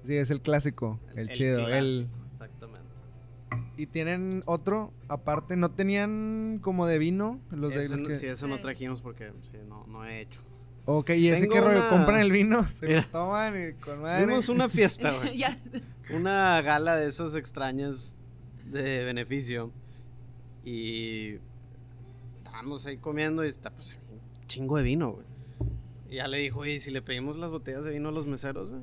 Sí, es el clásico, el, chido. El, Exactamente. y tienen otro, aparte, ¿no tenían como de vino? Los de los no- que... sí, ese no trajimos porque sí, no, no he hecho. Ok, ¿y ese Tengo qué rollo? una- ¿Compran el vino? ¿Se Mira. lo toman y con madre? Dimos una fiesta, güey. una gala de esas extrañas de beneficio. Y estábamos ahí comiendo y está pues un chingo de vino, güey. Y ya le dijo, oye, si le pedimos las botellas de vino a los meseros, güey.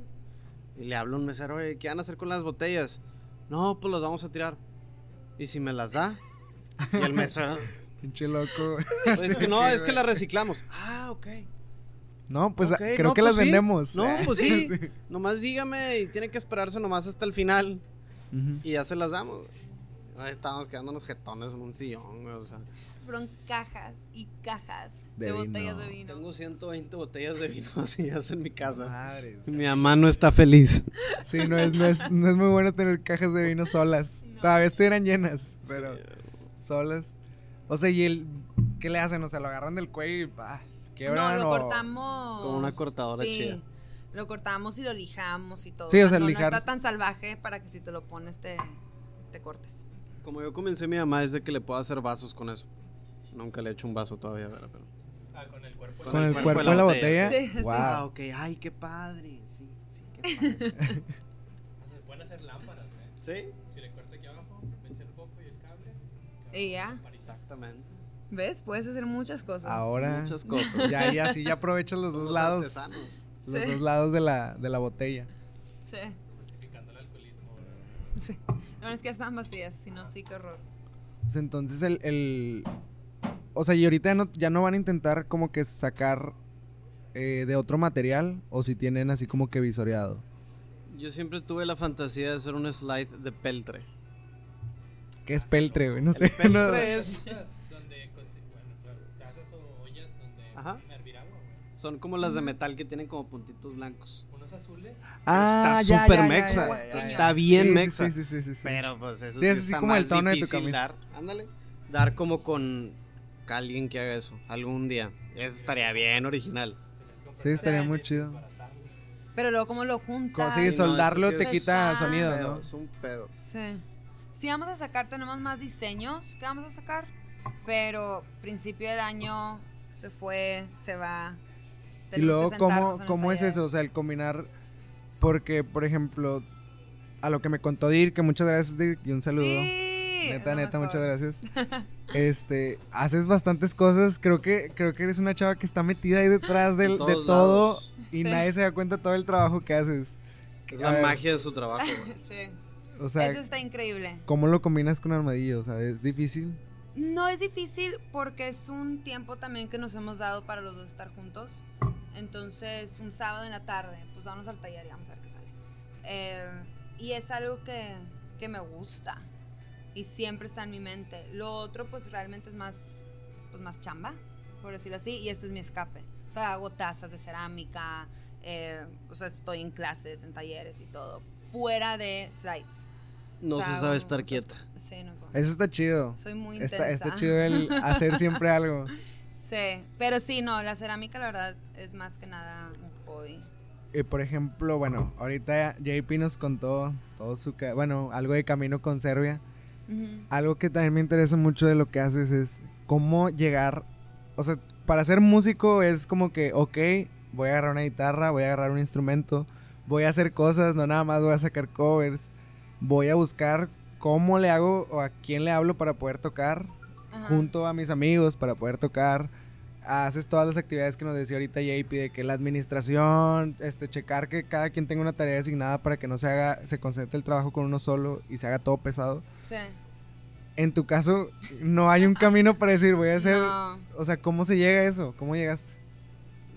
Y le habla un mesero, oye, ¿qué van a hacer con las botellas? No, pues las vamos a tirar. ¿Y si me las da? Y el mesero, Pinche loco. "Pues es que no, es que las reciclamos. Ah, ok. No, pues Ok, creo no, que pues las sí. vendemos. No, pues sí. Nomás dígame y tiene que esperarse nomás hasta el final. Ujú. Y ya se las damos. Ahí estábamos quedándonos jetones en un sillón, güey. O sea, Fueron cajas y cajas De de, botellas de vino. tengo 120 botellas de vino así en mi casa. Madres. Mi mamá no está feliz. Sí, no es, no, es, no es muy bueno tener cajas de vino solas. Todavía estuvieran llenas, pero solas. O sea, ¿y el qué le hacen? O sea, lo agarran del cuello y bah, No, lo o- cortamos. Con una cortadora sí, chida. Lo cortamos y lo lijamos y todo. Sí, o sea, no, lijar- no está tan salvaje para que si te lo pones te, te cortes. Como yo comencé mi mamá es de que le puedo hacer vasos con eso. Nunca le he hecho un vaso todavía, pero. pero- Ah, con el cuerpo. Con el cuerpo de la botella. Sí, sí. Wow. Ah, ok. Ay, qué padre. Sí, sí, qué padre. Se pueden hacer lámparas, ¿eh? sí, Si le cortas aquí abajo, metes el foco y el cable. Y ya. exactamente. ¿Ves? Puedes hacer muchas cosas. Ahora Muchas cosas. ya y así ya aprovechas los dos lados, artesanos. los Sí. dos lados de la de la botella. Sí. Justificando el alcoholismo. ¿verdad? sí. No, es que están vacías, si no, sí, qué horror. Pues entonces el, el o sea, y ahorita ya no, ya no van a intentar como que sacar eh, de otro material o si tienen así como que visoreado. Yo siempre tuve la fantasía de hacer un slide de peltre. ¿Qué es peltre, güey? No sé. Peltre no- es, donde Ajá. son como las de metal que tienen como puntitos blancos. Unos azules. Ah, está ya, súper mexa. ya, ya, ya. Está bien Sí, mexa. Sí, sí, sí, sí, sí. Pero pues eso Sí, sí, es así está como el tono de tu camisa. Dar, ándale, dar como con alguien que haga eso algún día. Eso estaría bien original. Sí, estaría muy chido. Pero luego, ¿cómo lo juntas? Sí, soldarlo te quita sonido, ¿no? Es un pedo. Sí. Sí, vamos a sacar, tenemos más diseños que vamos a sacar, pero principio del año se fue, se va. Y luego, ¿cómo, cómo es eso? O sea, el combinar. Porque, por ejemplo, a lo que me contó Dirk, que muchas gracias, Dirk, y un saludo. Sí, neta, neta, mejor. muchas gracias. Este, haces bastantes cosas. Creo que, creo que eres una chava que está metida ahí detrás del, de todo lados. y Sí. nadie se da cuenta de todo el trabajo que haces. Es la ver. magia de su trabajo. Sí. O sea, Eso está increíble. ¿cómo lo combinas con Armadillo? O sea, ¿es difícil? No es difícil porque es un tiempo también que nos hemos dado para los dos estar juntos. Entonces, un sábado en la tarde, pues vamos al taller y vamos a ver qué sale. Eh, y es algo que, que me gusta y siempre está en mi mente. Lo otro, pues realmente es más, pues más chamba, por decirlo así, y este es mi escape. O sea, hago tazas de cerámica, eh, o sea, estoy en clases, en talleres y todo, fuera de slides. No O sea, se sabe estar quieta. Sí, no puedo. Eso está chido. Soy muy Está, intensa. está chido el hacer siempre algo. Sí, pero sí, no, la cerámica la verdad es más que nada un hobby. Y por ejemplo, bueno, ahorita JP nos contó todo su, bueno, algo de camino con Serbia. Algo que también me interesa mucho de lo que haces es cómo llegar, o sea, para ser músico es como que, ok, voy a agarrar una guitarra, voy a agarrar un instrumento, voy a hacer cosas, no nada más voy a sacar covers, voy a buscar cómo le hago o a quién le hablo para poder tocar, Ajá. junto a mis amigos para poder tocar. Haces todas las actividades que nos decía ahorita JP de que la administración, este, checar que cada quien tenga una tarea asignada para que no se haga, se concentre el trabajo con uno solo y se haga todo pesado. Sí. En tu caso, no hay un camino para decir, voy a hacer. No. O sea, ¿cómo se llega a eso? ¿Cómo llegaste?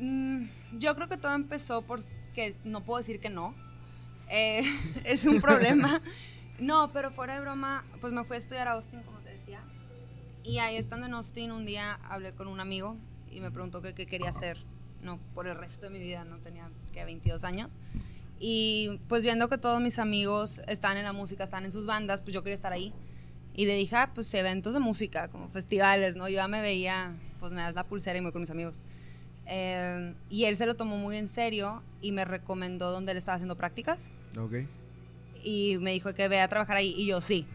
Mm, yo creo que todo empezó porque no puedo decir que no. Eh, es un problema. No, pero fuera de broma, pues me fui a estudiar a Austin, como te decía. Y ahí estando en Austin, un día hablé con un amigo y me preguntó qué qué quería hacer. No, por el resto de mi vida, no tenía que 22 años. Y pues viendo que todos mis amigos están en la música, están en sus bandas, pues yo quería estar ahí. Y le dije, ah, pues eventos de música, como festivales, ¿no? Yo ya me veía, pues me das la pulsera y me voy con mis amigos. Eh, y él se lo tomó muy en serio y me recomendó donde él estaba haciendo prácticas Ok. y me dijo que vea a trabajar ahí y yo sí.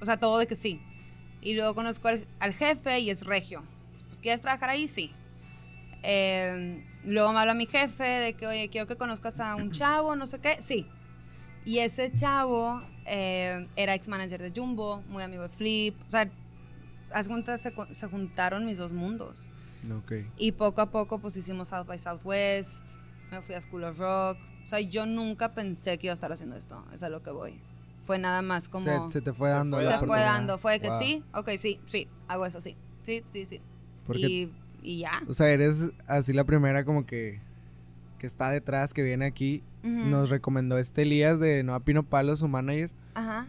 O sea, todo de que sí. Y luego conozco al, al jefe y es regio. Pues, ¿quieres trabajar ahí? Sí. Eh, luego me habla mi jefe de que, oye, quiero que conozcas a un chavo, no sé qué. Sí. Y ese chavo eh, era ex manager de Jumbo, muy amigo de Flip. O sea, haz cuenta, se, se juntaron mis dos mundos. Ok. Y poco a poco pues hicimos South by Southwest, me fui a School of Rock. O sea, yo nunca pensé que iba a estar haciendo esto, es a lo que voy. Fue nada más como... Se, se te fue Se dando. fue la se fue dando, fue de que Wow. sí, ok, sí, sí, hago eso, sí, sí, sí, sí. Porque- Y, y ya. O sea, eres así la primera como que, que está detrás, que viene aquí. Ujú. Nos recomendó este Elías de Noa Pino Palo, su manager. Ajá.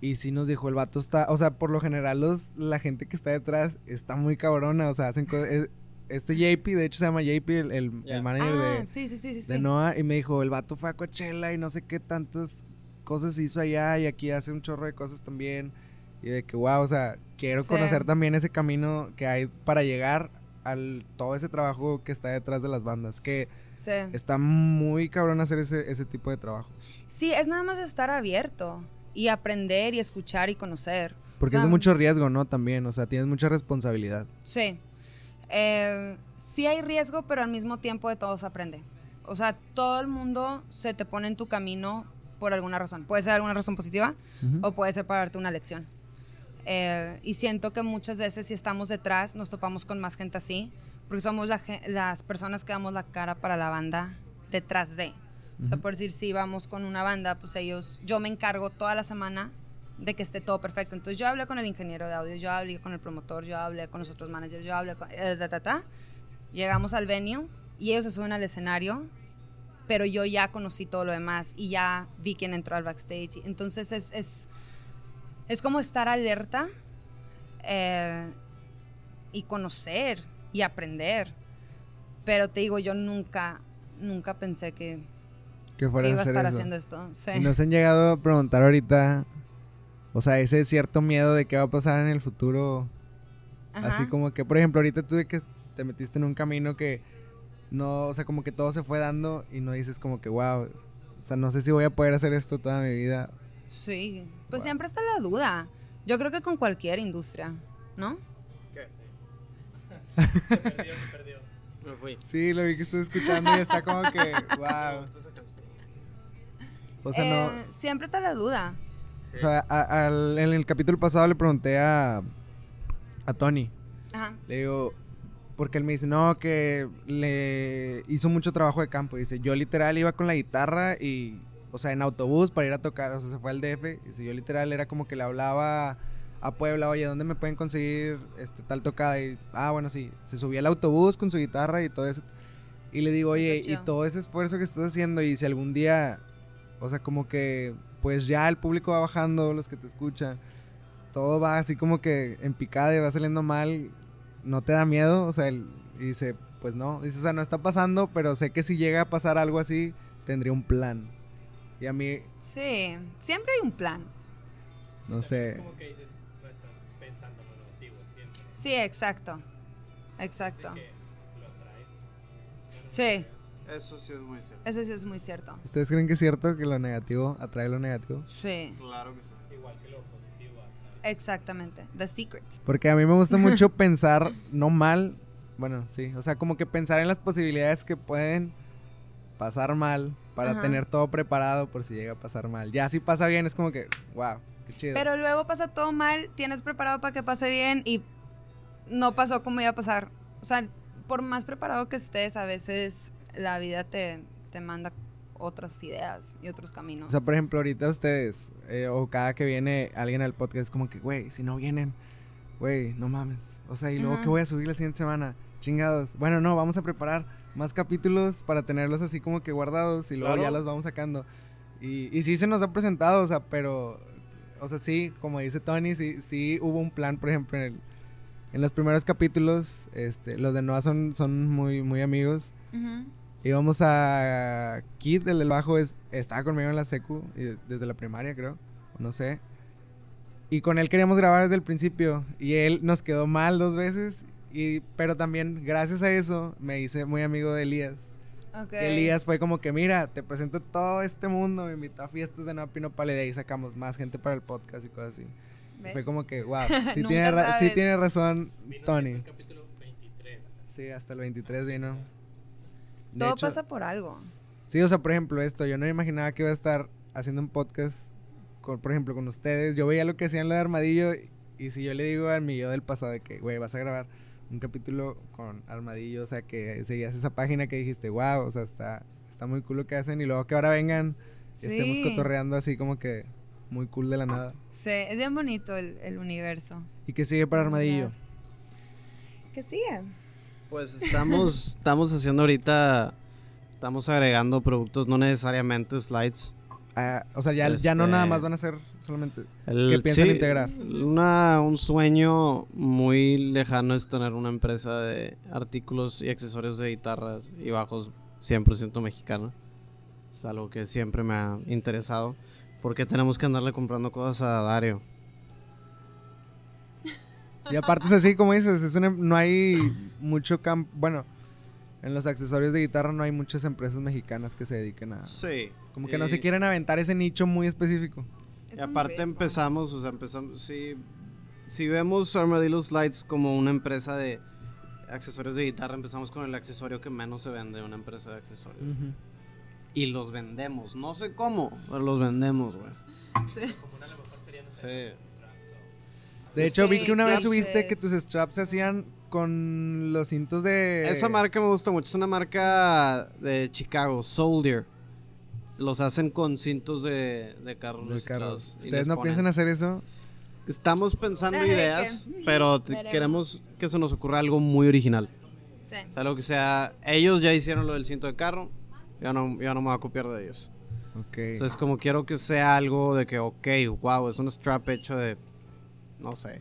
Y sí nos dijo, el vato está, o sea, por lo general los, la gente que está detrás está muy cabrona, o sea, hacen cosas, es- este JP, de hecho se llama JP, el, el, Ya. el manager Ah, de, sí, sí, sí, sí. de. Noah, y me dijo, el vato fue a Coachella y no sé qué tantas cosas hizo allá y aquí hace un chorro de cosas también. Y de que, wow, o sea, quiero Sí. conocer también ese camino que hay para llegar al todo ese trabajo que está detrás de las bandas, que Sí. está muy cabrón hacer ese, ese tipo de trabajo. Sí, es nada más estar abierto y aprender y escuchar y conocer. Porque O es sea, de mucho riesgo, ¿no? También, o sea, tienes mucha responsabilidad. Sí. Eh, sí hay riesgo, pero al mismo tiempo de todo se aprende. O sea, todo el mundo se te pone en tu camino por alguna razón. Puede ser alguna razón positiva o puede ser para darte una lección. Eh, y siento que muchas veces si estamos detrás nos topamos con más gente así, porque somos la las personas que damos la cara para la banda detrás de. O sea, por decir, si vamos con una banda, pues ellos, yo me encargo toda la semana de que esté todo perfecto. Entonces yo hablé con el ingeniero de audio, yo hablé con el promotor, yo hablé con los otros managers, yo hablé con... eh, ta, ta, ta. Llegamos al venue y ellos se suben al escenario, pero yo ya conocí todo lo demás y ya vi quién entró al backstage. Entonces es, es, es como estar alerta eh, y conocer y aprender. Pero te digo, yo nunca, nunca pensé que, Que iba a estar eso. haciendo esto. Sí. Y nos han llegado a preguntar ahorita, o sea, ese cierto miedo de qué va a pasar en el futuro. Ajá. Así como que, por ejemplo, ahorita tú de que te metiste en un camino que no, o sea, como que todo se fue dando y no dices como que, wow, o sea, no sé si voy a poder hacer esto toda mi vida. Sí, pues siempre está la duda. Yo creo que con cualquier industria, ¿no? ¿Qué? Se perdió, se perdió. Me fui. Sí, lo vi que estoy escuchando y está como que, wow. O sea, Eh, no, Siempre está la duda. o sea, a- al- en el capítulo pasado le pregunté a, a Tony, Ajá. Le digo, porque él me dice, no, que le hizo mucho trabajo de campo. Dice, yo literal iba con la guitarra y o sea, en autobús para ir a tocar, o sea, se fue al DF. Y si yo literal era como que le hablaba a Puebla, oye, ¿dónde me pueden conseguir este, tal tocada? Y, ah, bueno, sí, se subía al autobús con su guitarra y todo eso. Y le digo, oye, y todo ese esfuerzo que estás haciendo, y si algún día, o sea, como que, pues ya el público va bajando, los que te escuchan, todo va así como que en picada y va saliendo mal, ¿no te da miedo? O sea, él y dice, pues no, dice, o sea, no está pasando, pero sé que si llega a pasar algo así, tendría un plan. Y a mí, Sí, siempre hay un plan. no Es sé, como que dices, no estás pensando en lo negativo siempre. Sí, exacto. Exacto. Así que lo traes. Sí, Eso sí es muy cierto. eso sí es muy cierto. ¿ustedes creen que es cierto que lo negativo atrae lo negativo? Sí, Claro que sí. Igual que lo positivo atrae. exactamente. The secret. Porque a mí me gusta mucho pensar, no mal, bueno, sí, o sea, como que pensar en las posibilidades que pueden pasar mal para Ajá. tener todo preparado por si llega a pasar mal. Ya si pasa bien es como que, wow, qué chido. Pero luego pasa todo mal, tienes preparado para que pase bien y no pasó como iba a pasar. O sea, por más preparado que estés, a veces la vida te, te manda otras ideas y otros caminos. O sea, por ejemplo, ahorita ustedes, eh, o cada que viene alguien al podcast, es como que, güey, si no vienen, güey, no mames. O sea, ¿y luego Ajá. qué voy a subir la siguiente semana? Chingados. Bueno, no, vamos a preparar más capítulos para tenerlos así como que guardados y luego Claro. ya los vamos sacando. Y, y sí se nos ha presentado, o sea, pero, o sea, sí, como dice Tony, sí, sí hubo un plan, por ejemplo, en, el- en los primeros capítulos, este, los de Noah son, son muy, muy amigos. Ujú. Íbamos a Kid, el del bajo, es, estaba conmigo en la secu, desde la primaria creo, no sé. Y con él queríamos grabar desde el principio, y él nos quedó mal dos veces, y, pero también gracias a eso me hice muy amigo de Elías. Ok. Y Elías fue como que, mira, te presento todo este mundo, me invitó a fiestas de Nueva Pinopal y de ahí sacamos más gente para el podcast y cosas así. ¿Ves? Fue como que, wow, sí, tiene, ra- sí tiene razón Vino Tony. el capítulo 23. Sí, hasta el 23 vino. De Todo hecho- pasa por algo. Sí, o sea, por ejemplo, esto, yo no me imaginaba que iba a estar haciendo un podcast, con, por ejemplo, con ustedes. Yo veía lo que hacían lo de Armadillo y, y si yo le digo al mi yo del pasado de que, güey, vas a grabar un capítulo con Armadillo, o sea, que seguías esa página que dijiste, wow, o sea, está, está muy cool lo que hacen y luego que ahora vengan y estemos cotorreando así como que muy cool de la nada. Sí, es bien bonito el, el universo. ¿Y qué sigue para Armadillo? ¿Qué sigue? Pues estamos, estamos haciendo ahorita, estamos agregando productos, no necesariamente slides. Ah, o sea, ya, ya no Este- nada más van a ser solamente... El- ¿Qué piensan sí, integrar? Una, un sueño muy lejano es tener una empresa de artículos y accesorios de guitarras y bajos 100% mexicana. Es algo que siempre me ha interesado. Porque tenemos que andarle comprando cosas a Dario. Y aparte es así, como dices, es una- no hay mucho campo. Bueno, en los accesorios de guitarra no hay muchas empresas mexicanas que se dediquen a. Sí. Como que no se quieren aventar ese nicho muy específico. Es Y aparte riesgo. empezamos, o sea, empezamos, si, si vemos Armadillo Slides como una empresa de accesorios de guitarra, empezamos con el accesorio que menos se vende, una empresa de accesorios. Y los vendemos, no sé cómo, pero los vendemos, güey. Sí. Sí. De hecho, vi Sí, que una vez subiste que tus straps se hacían con los cintos de. Esa marca me gusta mucho, es una marca de Chicago, Soldier. Los hacen con cintos de, de carros de ¿Ustedes no ponen- piensan hacer eso? Estamos pensando ideas, pero Veremos. queremos que se nos ocurra algo muy original. Sí. O sea, lo que sea, ellos ya hicieron lo del cinto de carro, yo no, yo no me voy a copiar de ellos. Ok. Entonces, como quiero que sea algo de que, ok, wow, es un strap hecho de, no sé,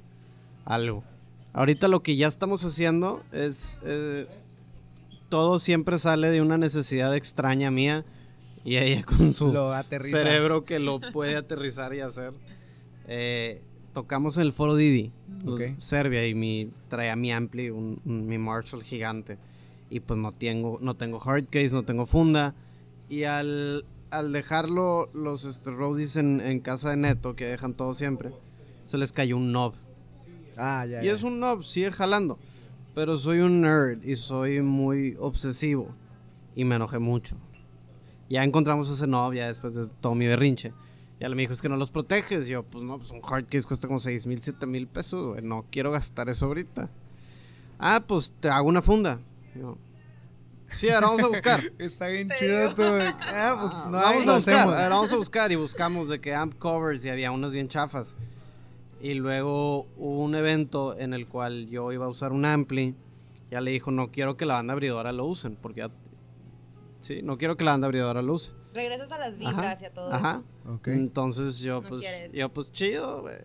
algo. Ahorita lo que ya estamos haciendo es, eh, todo siempre sale de una necesidad extraña mía y ella con su Lo cerebro que lo puede aterrizar y hacer. Eh, tocamos en el foro Didi, los- Ok. Serbia, y mi, traía mi ampli, un- un- mi Marshall gigante. Y pues no tengo, no tengo hard case, no tengo funda. Y al, al dejarlo los este, roadies en, en casa de Neto, que dejan todo siempre, se les cayó un knob. Ah, ya. Y ya. es un knob, sigue jalando. Pero soy un nerd y soy muy obsesivo. Y me enojé mucho. Ya encontramos ese knob ya después de todo mi berrinche. Ya le me dijo, es que no los proteges. Y yo, pues no, pues un hard case cuesta como 6 mil, 7 mil pesos, güey. No quiero gastar eso ahorita. Ah, pues te hago una funda. Y yo, Sí, ahora vamos a buscar. Está bien chido tú. Ah, pues no hay, vamos a buscar, a ver, vamos a buscar y buscamos de que amp covers y había unas bien chafas. Y luego hubo un evento en el cual yo iba a usar un ampli. Ya le dijo, no quiero que la banda abridora lo usen, porque ya... Sí, no quiero que la abridora lo use. Regresas a las Ajá, vibras y a todo Ajá. Ok. Entonces yo No pues, quieres. yo pues chido, güey,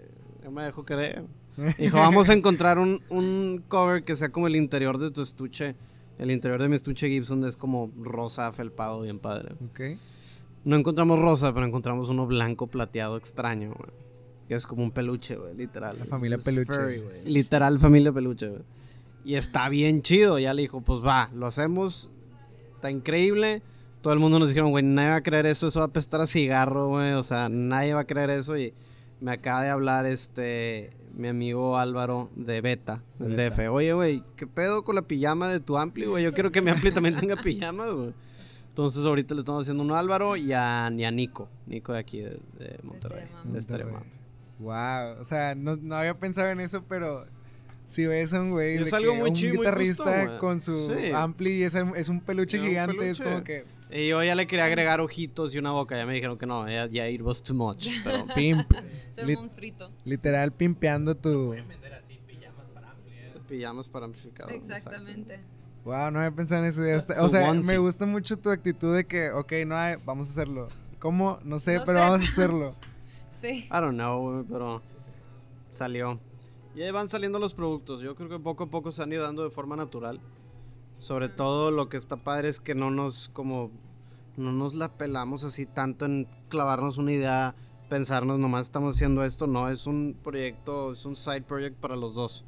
yo me dejo creer. Dijo, vamos a encontrar un, un cover que sea como el interior de tu estuche. El interior de mi estuche Gibson es como rosa, felpado, bien padre. Ok. No encontramos rosa, pero encontramos uno blanco plateado extraño, güey. Que es como un peluche, güey, literal. La familia Es peluche. furry, güey. Literal familia peluche, güey. Y está bien chido. Ya le dijo, pues va, lo hacemos. Está increíble. Todo el mundo nos dijeron, güey, nadie va a creer eso, eso va a apestar a cigarro, güey. O sea, nadie va a creer eso. Y me acaba de hablar este mi amigo Álvaro de Beta, del. DF. Oye, güey, ¿qué pedo con la pijama de tu ampli, güey? Yo quiero que mi ampli también tenga pijamas, güey. Entonces ahorita le estamos haciendo uno a Álvaro y a, y a Nico. Nico de aquí de, de Monterrey. De Extrema. Monterrey. Wow. O sea, no, no había pensado en eso, pero si ves a un güey, Es algo muy un chido muy guitarrista con su Sí. ampli y es, es un peluche Es un gigante, es como que Y yo ya le quería agregar ojitos y una boca. Ya me dijeron que no, ya, ya it was too much. Pero pimp, Lit- monstruito. literal pimpeando tu. Pueden vender así pijamas para amplias. pijamas para amplificador. Exactamente. Wow, no había pensado en eso. O sea, onesie. me gusta mucho tu actitud de que, ok, no hay, vamos a hacerlo. ¿Cómo? No sé, No pero sé. vamos a hacerlo. Sí. I don't know, güey, pero salió. Y ahí van saliendo los productos. Yo creo que poco a poco se han ido dando de forma natural. Sobre todo lo que está padre es que no nos como no nos la pelamos así tanto en clavarnos una idea, pensarnos nomás estamos haciendo esto, no, es un proyecto, es un side project para los dos.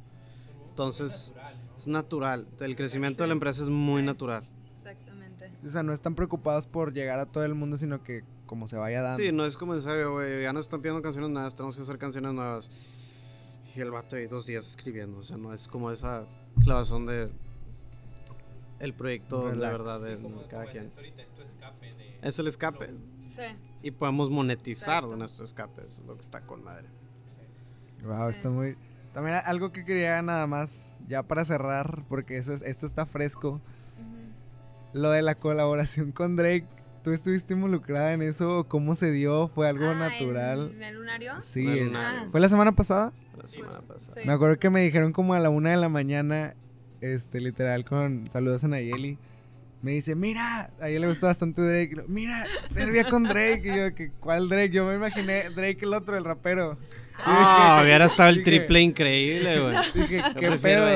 Entonces, es natural, el crecimiento de la empresa es muy Sí. natural. Exactamente. O sea, no están preocupados por llegar a todo el mundo, sino que como se vaya dando. Sí, no es como en serio, güey, ya no están pidiendo canciones nuevas, tenemos que hacer canciones nuevas. Y el vato ahí dos días escribiendo, o sea, no es como esa clavazón de el proyecto, la Relax. verdad, de Como, cada quien. es esto ahorita, es tu escape de... Es el escape. Sí. Y podemos monetizar Exacto. nuestro escape, eso es lo que está con madre. Wow, Sí. está muy. También algo que quería nada más, ya para cerrar, porque eso es, esto está fresco. Lo de la colaboración con Drake, ¿tú estuviste involucrada en eso? ¿Cómo se dio? ¿Fue algo Ah, natural? ¿En, el lunario? Sí. No, el- no. ¿Fue la semana pasada? La semana pasada. Sí. Me acuerdo que me dijeron como a la una de la mañana, este, literal, con saludos a Nayeli. Me dice, mira, a ella le gustó bastante Drake. Mira, Serbia con Drake. Y yo, que ¿cuál Drake? Yo me imaginé Drake el otro, el rapero. Ah, hubiera estado el Dije- triple increíble, güey. Dije, ¿qué pedo?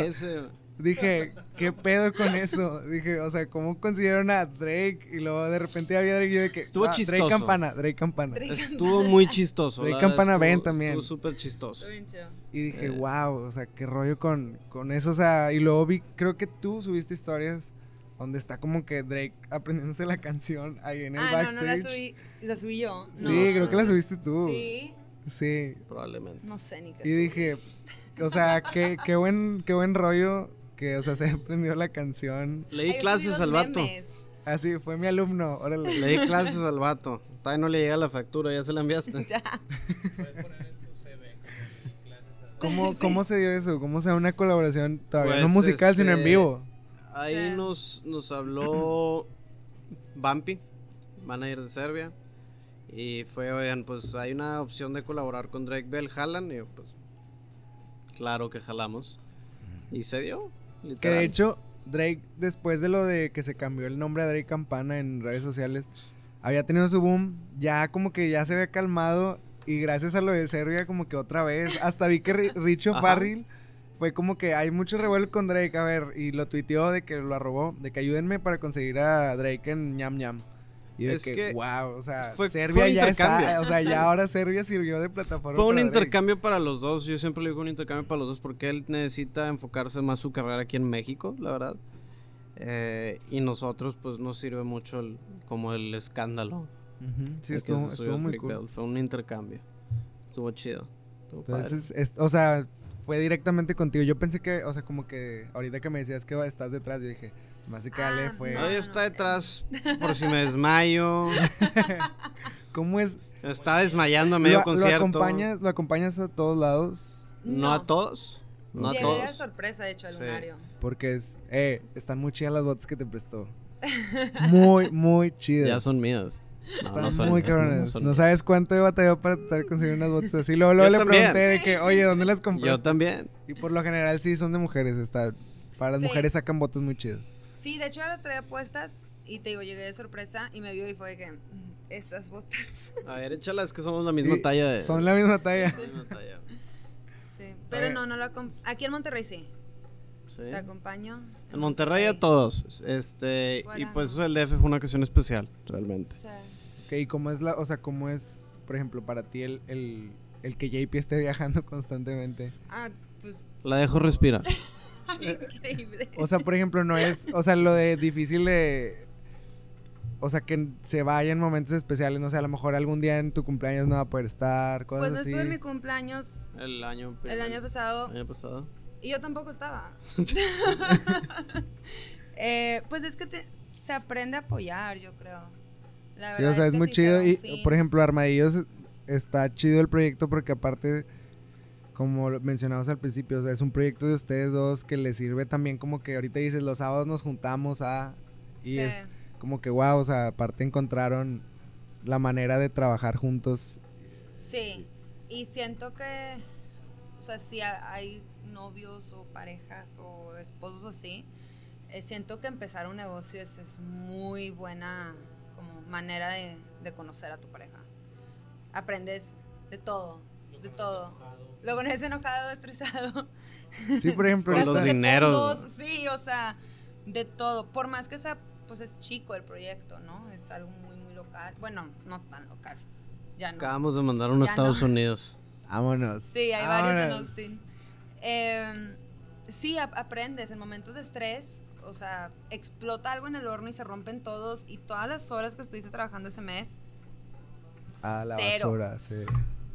Dije, ¿qué pedo con eso? Dije, o sea, ¿cómo consiguieron a Drake? Y luego de repente había Drake y yo de que. Estuvo ah, Drake chistoso. Campana, Drake Campana. Drake. Estuvo muy chistoso. Drake Campana estuvo- Ben también. Estuvo súper chistoso. Estuvo bien chido. Y dije, Eh. wow, o sea, qué rollo con, con eso. O sea, y luego vi, creo que tú subiste historias donde está como que Drake aprendiéndose la canción ahí en el Ah, no, backstage. no la subí. La subí yo. Sí, No. creo que la subiste tú. Sí. Sí. Probablemente. No sé ni qué Y subí. dije, o sea, qué, qué buen, qué buen rollo que, o sea, se aprendió la canción. Le Ay, di yo subí clases al vato. Así, fue mi alumno, órale. Le di clases al vato. Todavía no le llega la factura, ya se la enviaste. Ya. Puedes poner en tu CV como clases a... ¿Cómo, ¿Cómo se dio eso? ¿Cómo se da una colaboración todavía no Pues, musical, sino en este, vivo? Ahí Sí. nos, nos habló Bumpy, manager de Serbia. Y fue, oigan, pues hay una opción de colaborar con Drake Bell, jalan. Y yo, pues, claro que jalamos. Y se dio. Que de hecho, Drake, después de lo de que se cambió el nombre a Drake Campana en redes sociales, había tenido su boom, ya como que ya se había calmado y gracias a lo de Serbia como que otra vez, hasta vi que Ri- Richo. Farrell fue como que hay mucho revuelo con Drake, a ver, y lo tuiteó de que lo arrobó, de que ayúdenme para conseguir a Drake en ñam ñam. Y de Es que, que wow, o sea, fue- Serbia fue ya es, o sea, ya ahora Serbia sirvió de plataforma. Fue un para Drake. intercambio para los dos. Yo siempre le digo un intercambio para los dos porque él necesita enfocarse más su carrera aquí en México, la verdad. Eh, y nosotros, pues, nos sirve mucho el- como el escándalo. Ujú, Sí, de que estuvo, estuvo muy Drake cool. Bell. Fue un intercambio. Estuvo chido. Estuvo. Entonces, es- o sea, fue directamente contigo. Yo pensé que, o sea, como que ahorita que me decías que estás detrás, yo dije, se me hace que Ale Ah, fue. no. Ahí está detrás por si me desmayo. ¿Cómo es? Estaba desmayando a medio lo, lo concierto. acompañas, lo acompañas a todos lados No, a todos. No a Llegué todos. sorpresa, de hecho, al Sí. lunario. porque es, eh, están muy chidas las botas que te prestó. Muy, muy chidas. Ya son mías. No, Están no son muy no cabrones. No, sabes cuánto he batallado para tratar de conseguir unas botas así. Luego, luego Yo le también. pregunté de que, oye, ¿dónde las Yo compraste? también. Y por lo general sí son de mujeres. Está, para las Sí. mujeres sacan botas muy chidas. Sí, de hecho las traía puestas y te digo, llegué de sorpresa y me vio y fue de que, "Mm, estas botas. A ver, échala, es que somos la misma Sí, talla de. Son la misma talla. Sí, pero no, no la Aquí en Monterrey sí. Sí. Te acompaño. En Monterrey a todos. Este, y pues del DF fue una ocasión especial, realmente. Sí. Ok, ¿y cómo es la, o sea, cómo es, por ejemplo, para ti el, el, el que JP esté viajando constantemente? Ah, pues La dejo respirar. increíble. O sea, por ejemplo, no es, o sea, lo de difícil de, o sea, que se vaya en momentos especiales, no sé, a lo mejor algún día en tu cumpleaños no va a poder estar, cosas Pues no así. estuve en mi cumpleaños El año, el año pasado año pasado. y yo tampoco estaba. Eh, pues es que te- se aprende a apoyar, yo creo. La Sí, verdad o sea, es, que muy sí chido. Y, por ejemplo, Armadillos está chido el proyecto porque aparte, como lo mencionamos al principio, o sea, es un proyecto de ustedes dos que les sirve también como que ahorita dices, los sábados nos juntamos a... Y Sí. es como que, wow, o sea, aparte encontraron la manera de trabajar juntos. Sí, y siento que, o sea, si ha- hay novios o parejas o esposos así, eh, siento que empezar un negocio es, es muy buena como manera de, de conocer a tu pareja. Aprendes de todo, de todo. Lo conoces enojado, estresado. Sí, por ejemplo, Con los dineros. fondos, Sí, o sea, de todo. Por más que sea, pues es chico el proyecto, ¿no? Es algo muy, muy local. Bueno, no tan local. Ya no. Acabamos de mandar uno a Estados no. Unidos. Vámonos. Sí, hay varios en vámonos. Austin. Eh, sí, ap- aprendes en momentos de estrés. O sea, explota algo en el horno y se rompen todos. Y todas las horas que estuviste trabajando ese mes. A la cero. basura, sí.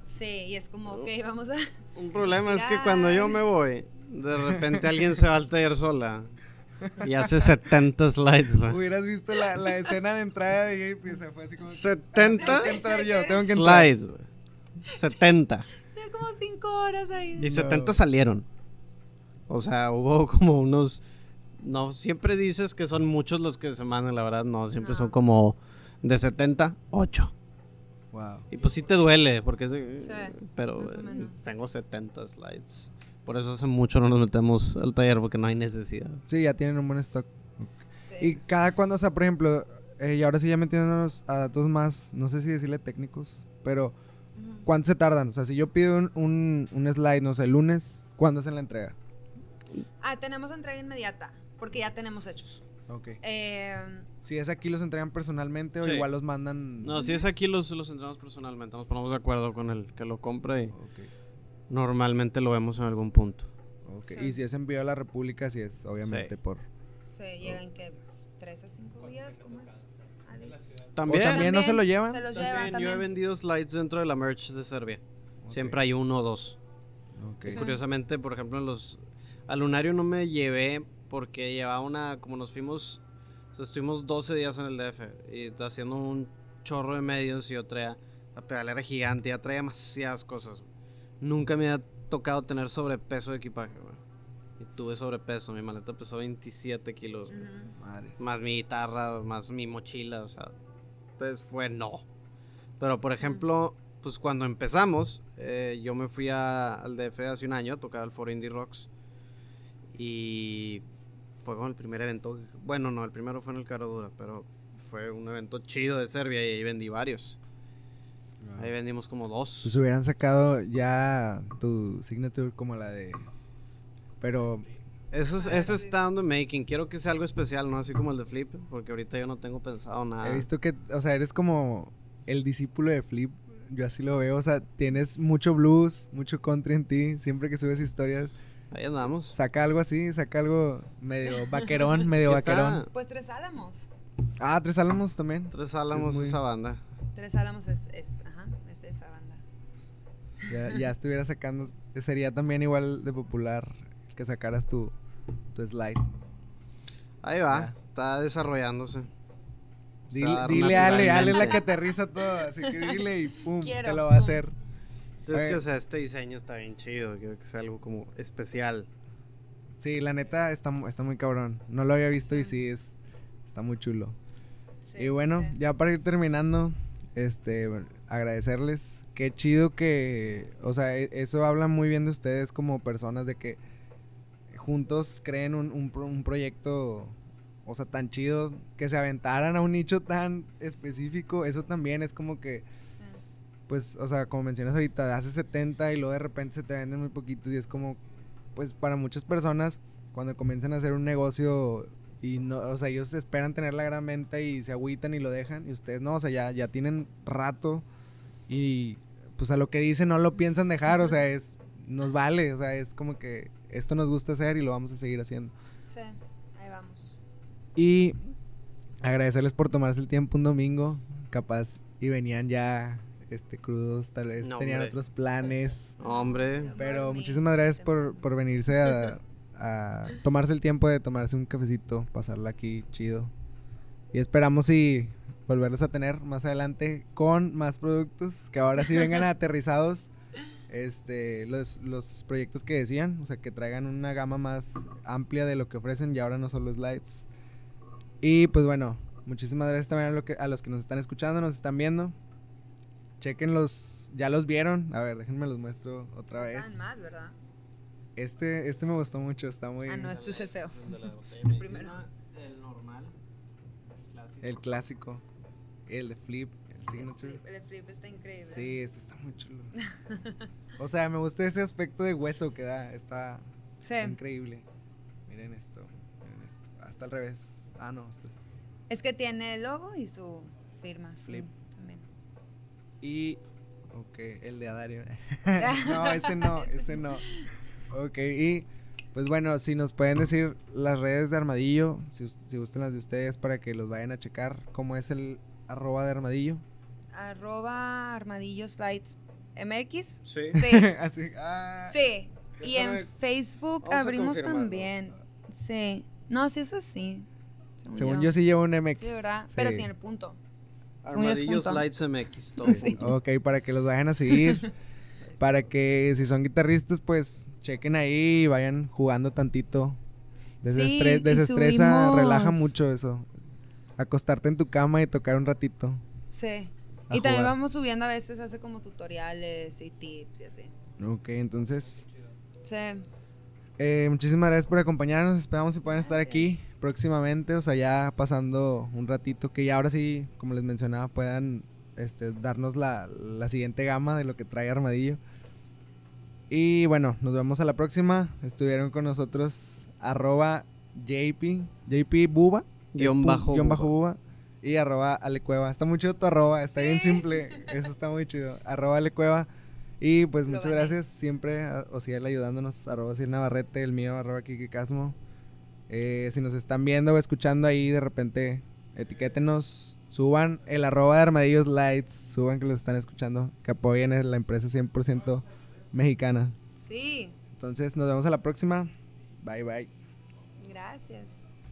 Sí, y es como, ok, vamos a. Un problema es que cuando yo me voy, de repente alguien se va al taller sola y hace 70 slides. güey. Hubieras visto la, la escena de entrada de JP, o sea, fue así como... 70 Tengo que entrar yo, tengo que entrar. slides. güey. 70. Estoy como cinco horas ahí. Y 70 salieron. O sea, hubo como unos. No, siempre dices que son muchos los que se mandan, la verdad, no, siempre No. son como de 70, 8. Wow. Y pues sí te duele, porque es de- Sí, pero tengo 70 slides. Por eso hace mucho no nos metemos al taller, porque no hay necesidad. Sí, ya tienen un buen stock. Sí. Y cada cuando, o sea, por ejemplo, eh, y ahora sí ya metiéndonos a datos más, no sé si decirle técnicos, pero. ¿cuánto se tardan? O sea, si yo pido un, un, un slide, no sé, el lunes, ¿cuándo hacen la entrega? Ah, tenemos entrega inmediata, porque ya tenemos hechos. Ok. Eh, Si es aquí, ¿los entregan personalmente o Sí. igual los mandan? No, si es aquí, los, los entramos personalmente. Nos ponemos de acuerdo con el que lo compra y normalmente lo vemos en algún punto. ok. Sí. Y si es envío a la República, si es obviamente Sí. por... se llegan que tres a cinco días, ¿cómo es? También, ¿O también no se lo llevan? Se los También, llevan yo he vendido slides dentro de la merch de Serbia. Siempre hay uno o dos. Ok. Sí. Curiosamente, por ejemplo, en los al lunario no me llevé porque llevaba una como nos fuimos, o sea, estuvimos 12 días en el DF y haciendo un chorro de medios y yo traía la pedalera gigante, ya traía demasiadas cosas. Nunca me ha tocado tener sobrepeso de equipaje, güey. Y tuve sobrepeso, mi maleta pesó 27 kilos, güey. Ujú. Madres. más mi guitarra, más mi mochila, o sea, entonces fue no. Pero por ejemplo, pues cuando empezamos, eh, yo me fui a- al DF hace un año a tocar al Foro Indie Rocks y fue como el primer evento, bueno, no, el primero fue en el Caro Dura, pero fue un evento chido de Serbia y ahí vendí varios. Ahí vendimos como dos. Pues hubieran sacado ya tu signature como la de... Pero Eso es, ese está dando making. Quiero que sea algo especial, no así como el de Flip, porque ahorita yo no tengo pensado nada. he visto que, o sea, eres como el discípulo de Flip. Yo así lo veo, o sea, tienes mucho blues, mucho country en ti. Siempre que subes historias, Ahí andamos. saca algo así, saca algo medio vaquerón, medio está. vaquerón. Pues Tres Álamos. Ah, Tres Álamos también. Tres Álamos Es muy- esa banda. Tres Álamos es, es, ajá, es esa banda. Ya, ya estuviera sacando, sería también igual de popular que sacaras tu, tu slide. Ahí va, Ya. está desarrollándose. Dile, dile Ale, Ale es la que aterriza todo, así que dile y pum, Quiero, te lo va a hacer. Es que o sea, este diseño está bien chido, quiero que sea algo como especial. Sí, la neta está, está muy cabrón. No lo había visto y sí es Está muy chulo. Sí, y bueno, sí. ya para ir terminando, este, agradecerles. Qué chido que, o sea, e- eso habla muy bien de ustedes como personas, de que juntos creen un, un un proyecto, o sea, tan chido, que se aventaran a un nicho tan específico. Eso también es como que. Pues, o sea, como mencionas ahorita, hace 70 y luego de repente se te venden muy poquitos y es como, pues, para muchas personas, cuando comienzan a hacer un negocio y no, o sea, ellos esperan tener la gran venta y se agüitan y lo dejan y ustedes no, o sea, ya, ya tienen rato y pues a lo que dicen no lo piensan dejar, o sea, es, nos vale, o sea, es como que esto nos gusta hacer y lo vamos a seguir haciendo. Sí, ahí vamos. Y agradecerles por tomarse el tiempo un domingo, capaz, y venían ya este crudos, tal vez No, tenían hombre. otros planes. Hombre, Pero muchísimas gracias por, por venirse a, a tomarse el tiempo de tomarse un cafecito, pasarla aquí chido. Y esperamos y volverlos a tener más adelante con más productos que ahora sí vengan aterrizados. Este, los, los proyectos que decían, o sea, que traigan una gama más amplia de lo que ofrecen y ahora no solo slides. Y pues bueno, muchísimas gracias también a, lo que, a los que nos están escuchando, nos están viendo. Chequen los, ya los vieron. A ver, déjenme los muestro otra vez. Faltan más, ¿verdad? Este, este me gustó mucho, está muy. Ah, no, este es el feo. el Primero. el normal, el clásico. El clásico. El de Flip, el Signature. El flip está increíble. Sí, este está muy chulo. O sea, me gusta ese aspecto de hueso que da. Está Sí. increíble. Miren esto, miren esto. Hasta al revés. Ah, no, este es. Es que tiene el logo y su firma. su- Flip. también. Y. Ok, el de Adario. no, ese no, ese no. Ok, y. Pues bueno, si nos pueden decir las redes de Armadillo, si, si gustan las de ustedes para que los vayan a checar, cómo es el arroba de Armadillo. Arroba armadillos lights MX. Sí. Sí. Así, ah, Sí. Y en Facebook Vamos abrimos también. Sí. No, sí es así. Según yo sí llevo un MX. Sí, ¿verdad? Sí. Pero sin el punto. Armadillos. Lights MX, todo Sí. junto. Ok, para que los vayan a seguir. para que si son guitarristas, pues chequen ahí y vayan jugando tantito. Desestre- Sí, y desestresa, subimos- relaja mucho eso. Acostarte en tu cama y tocar un ratito. Sí. Y también jugar. vamos subiendo a veces, hace como tutoriales y tips y así. Ok, entonces, Sí. eh, muchísimas gracias por acompañarnos. Esperamos que puedan estar aquí próximamente, o sea, ya pasando un ratito, que ya ahora sí, como les mencionaba, puedan este, darnos la, la siguiente gama de lo que trae Armadillo. Y bueno, nos vemos a la próxima. Estuvieron con nosotros arroba JP, JP Buba, Guión bajo guion bajo Buba. Buba, y arroba Alecueva. Está muy chido tu arroba, está bien simple, eso está muy chido. Arroba Alecueva. Y pues Lo muchas gracias siempre a Ociel ayudándonos, arroba Ciel Navarrete, el mío, arroba Kike Casmo. Eh, si nos están viendo o escuchando ahí, de repente etiquétenos, suban el arroba de Armadillos Lights, suban que los están escuchando, que apoyen a la empresa 100% mexicana. Sí. Entonces nos vemos a la próxima. Bye bye. Gracias.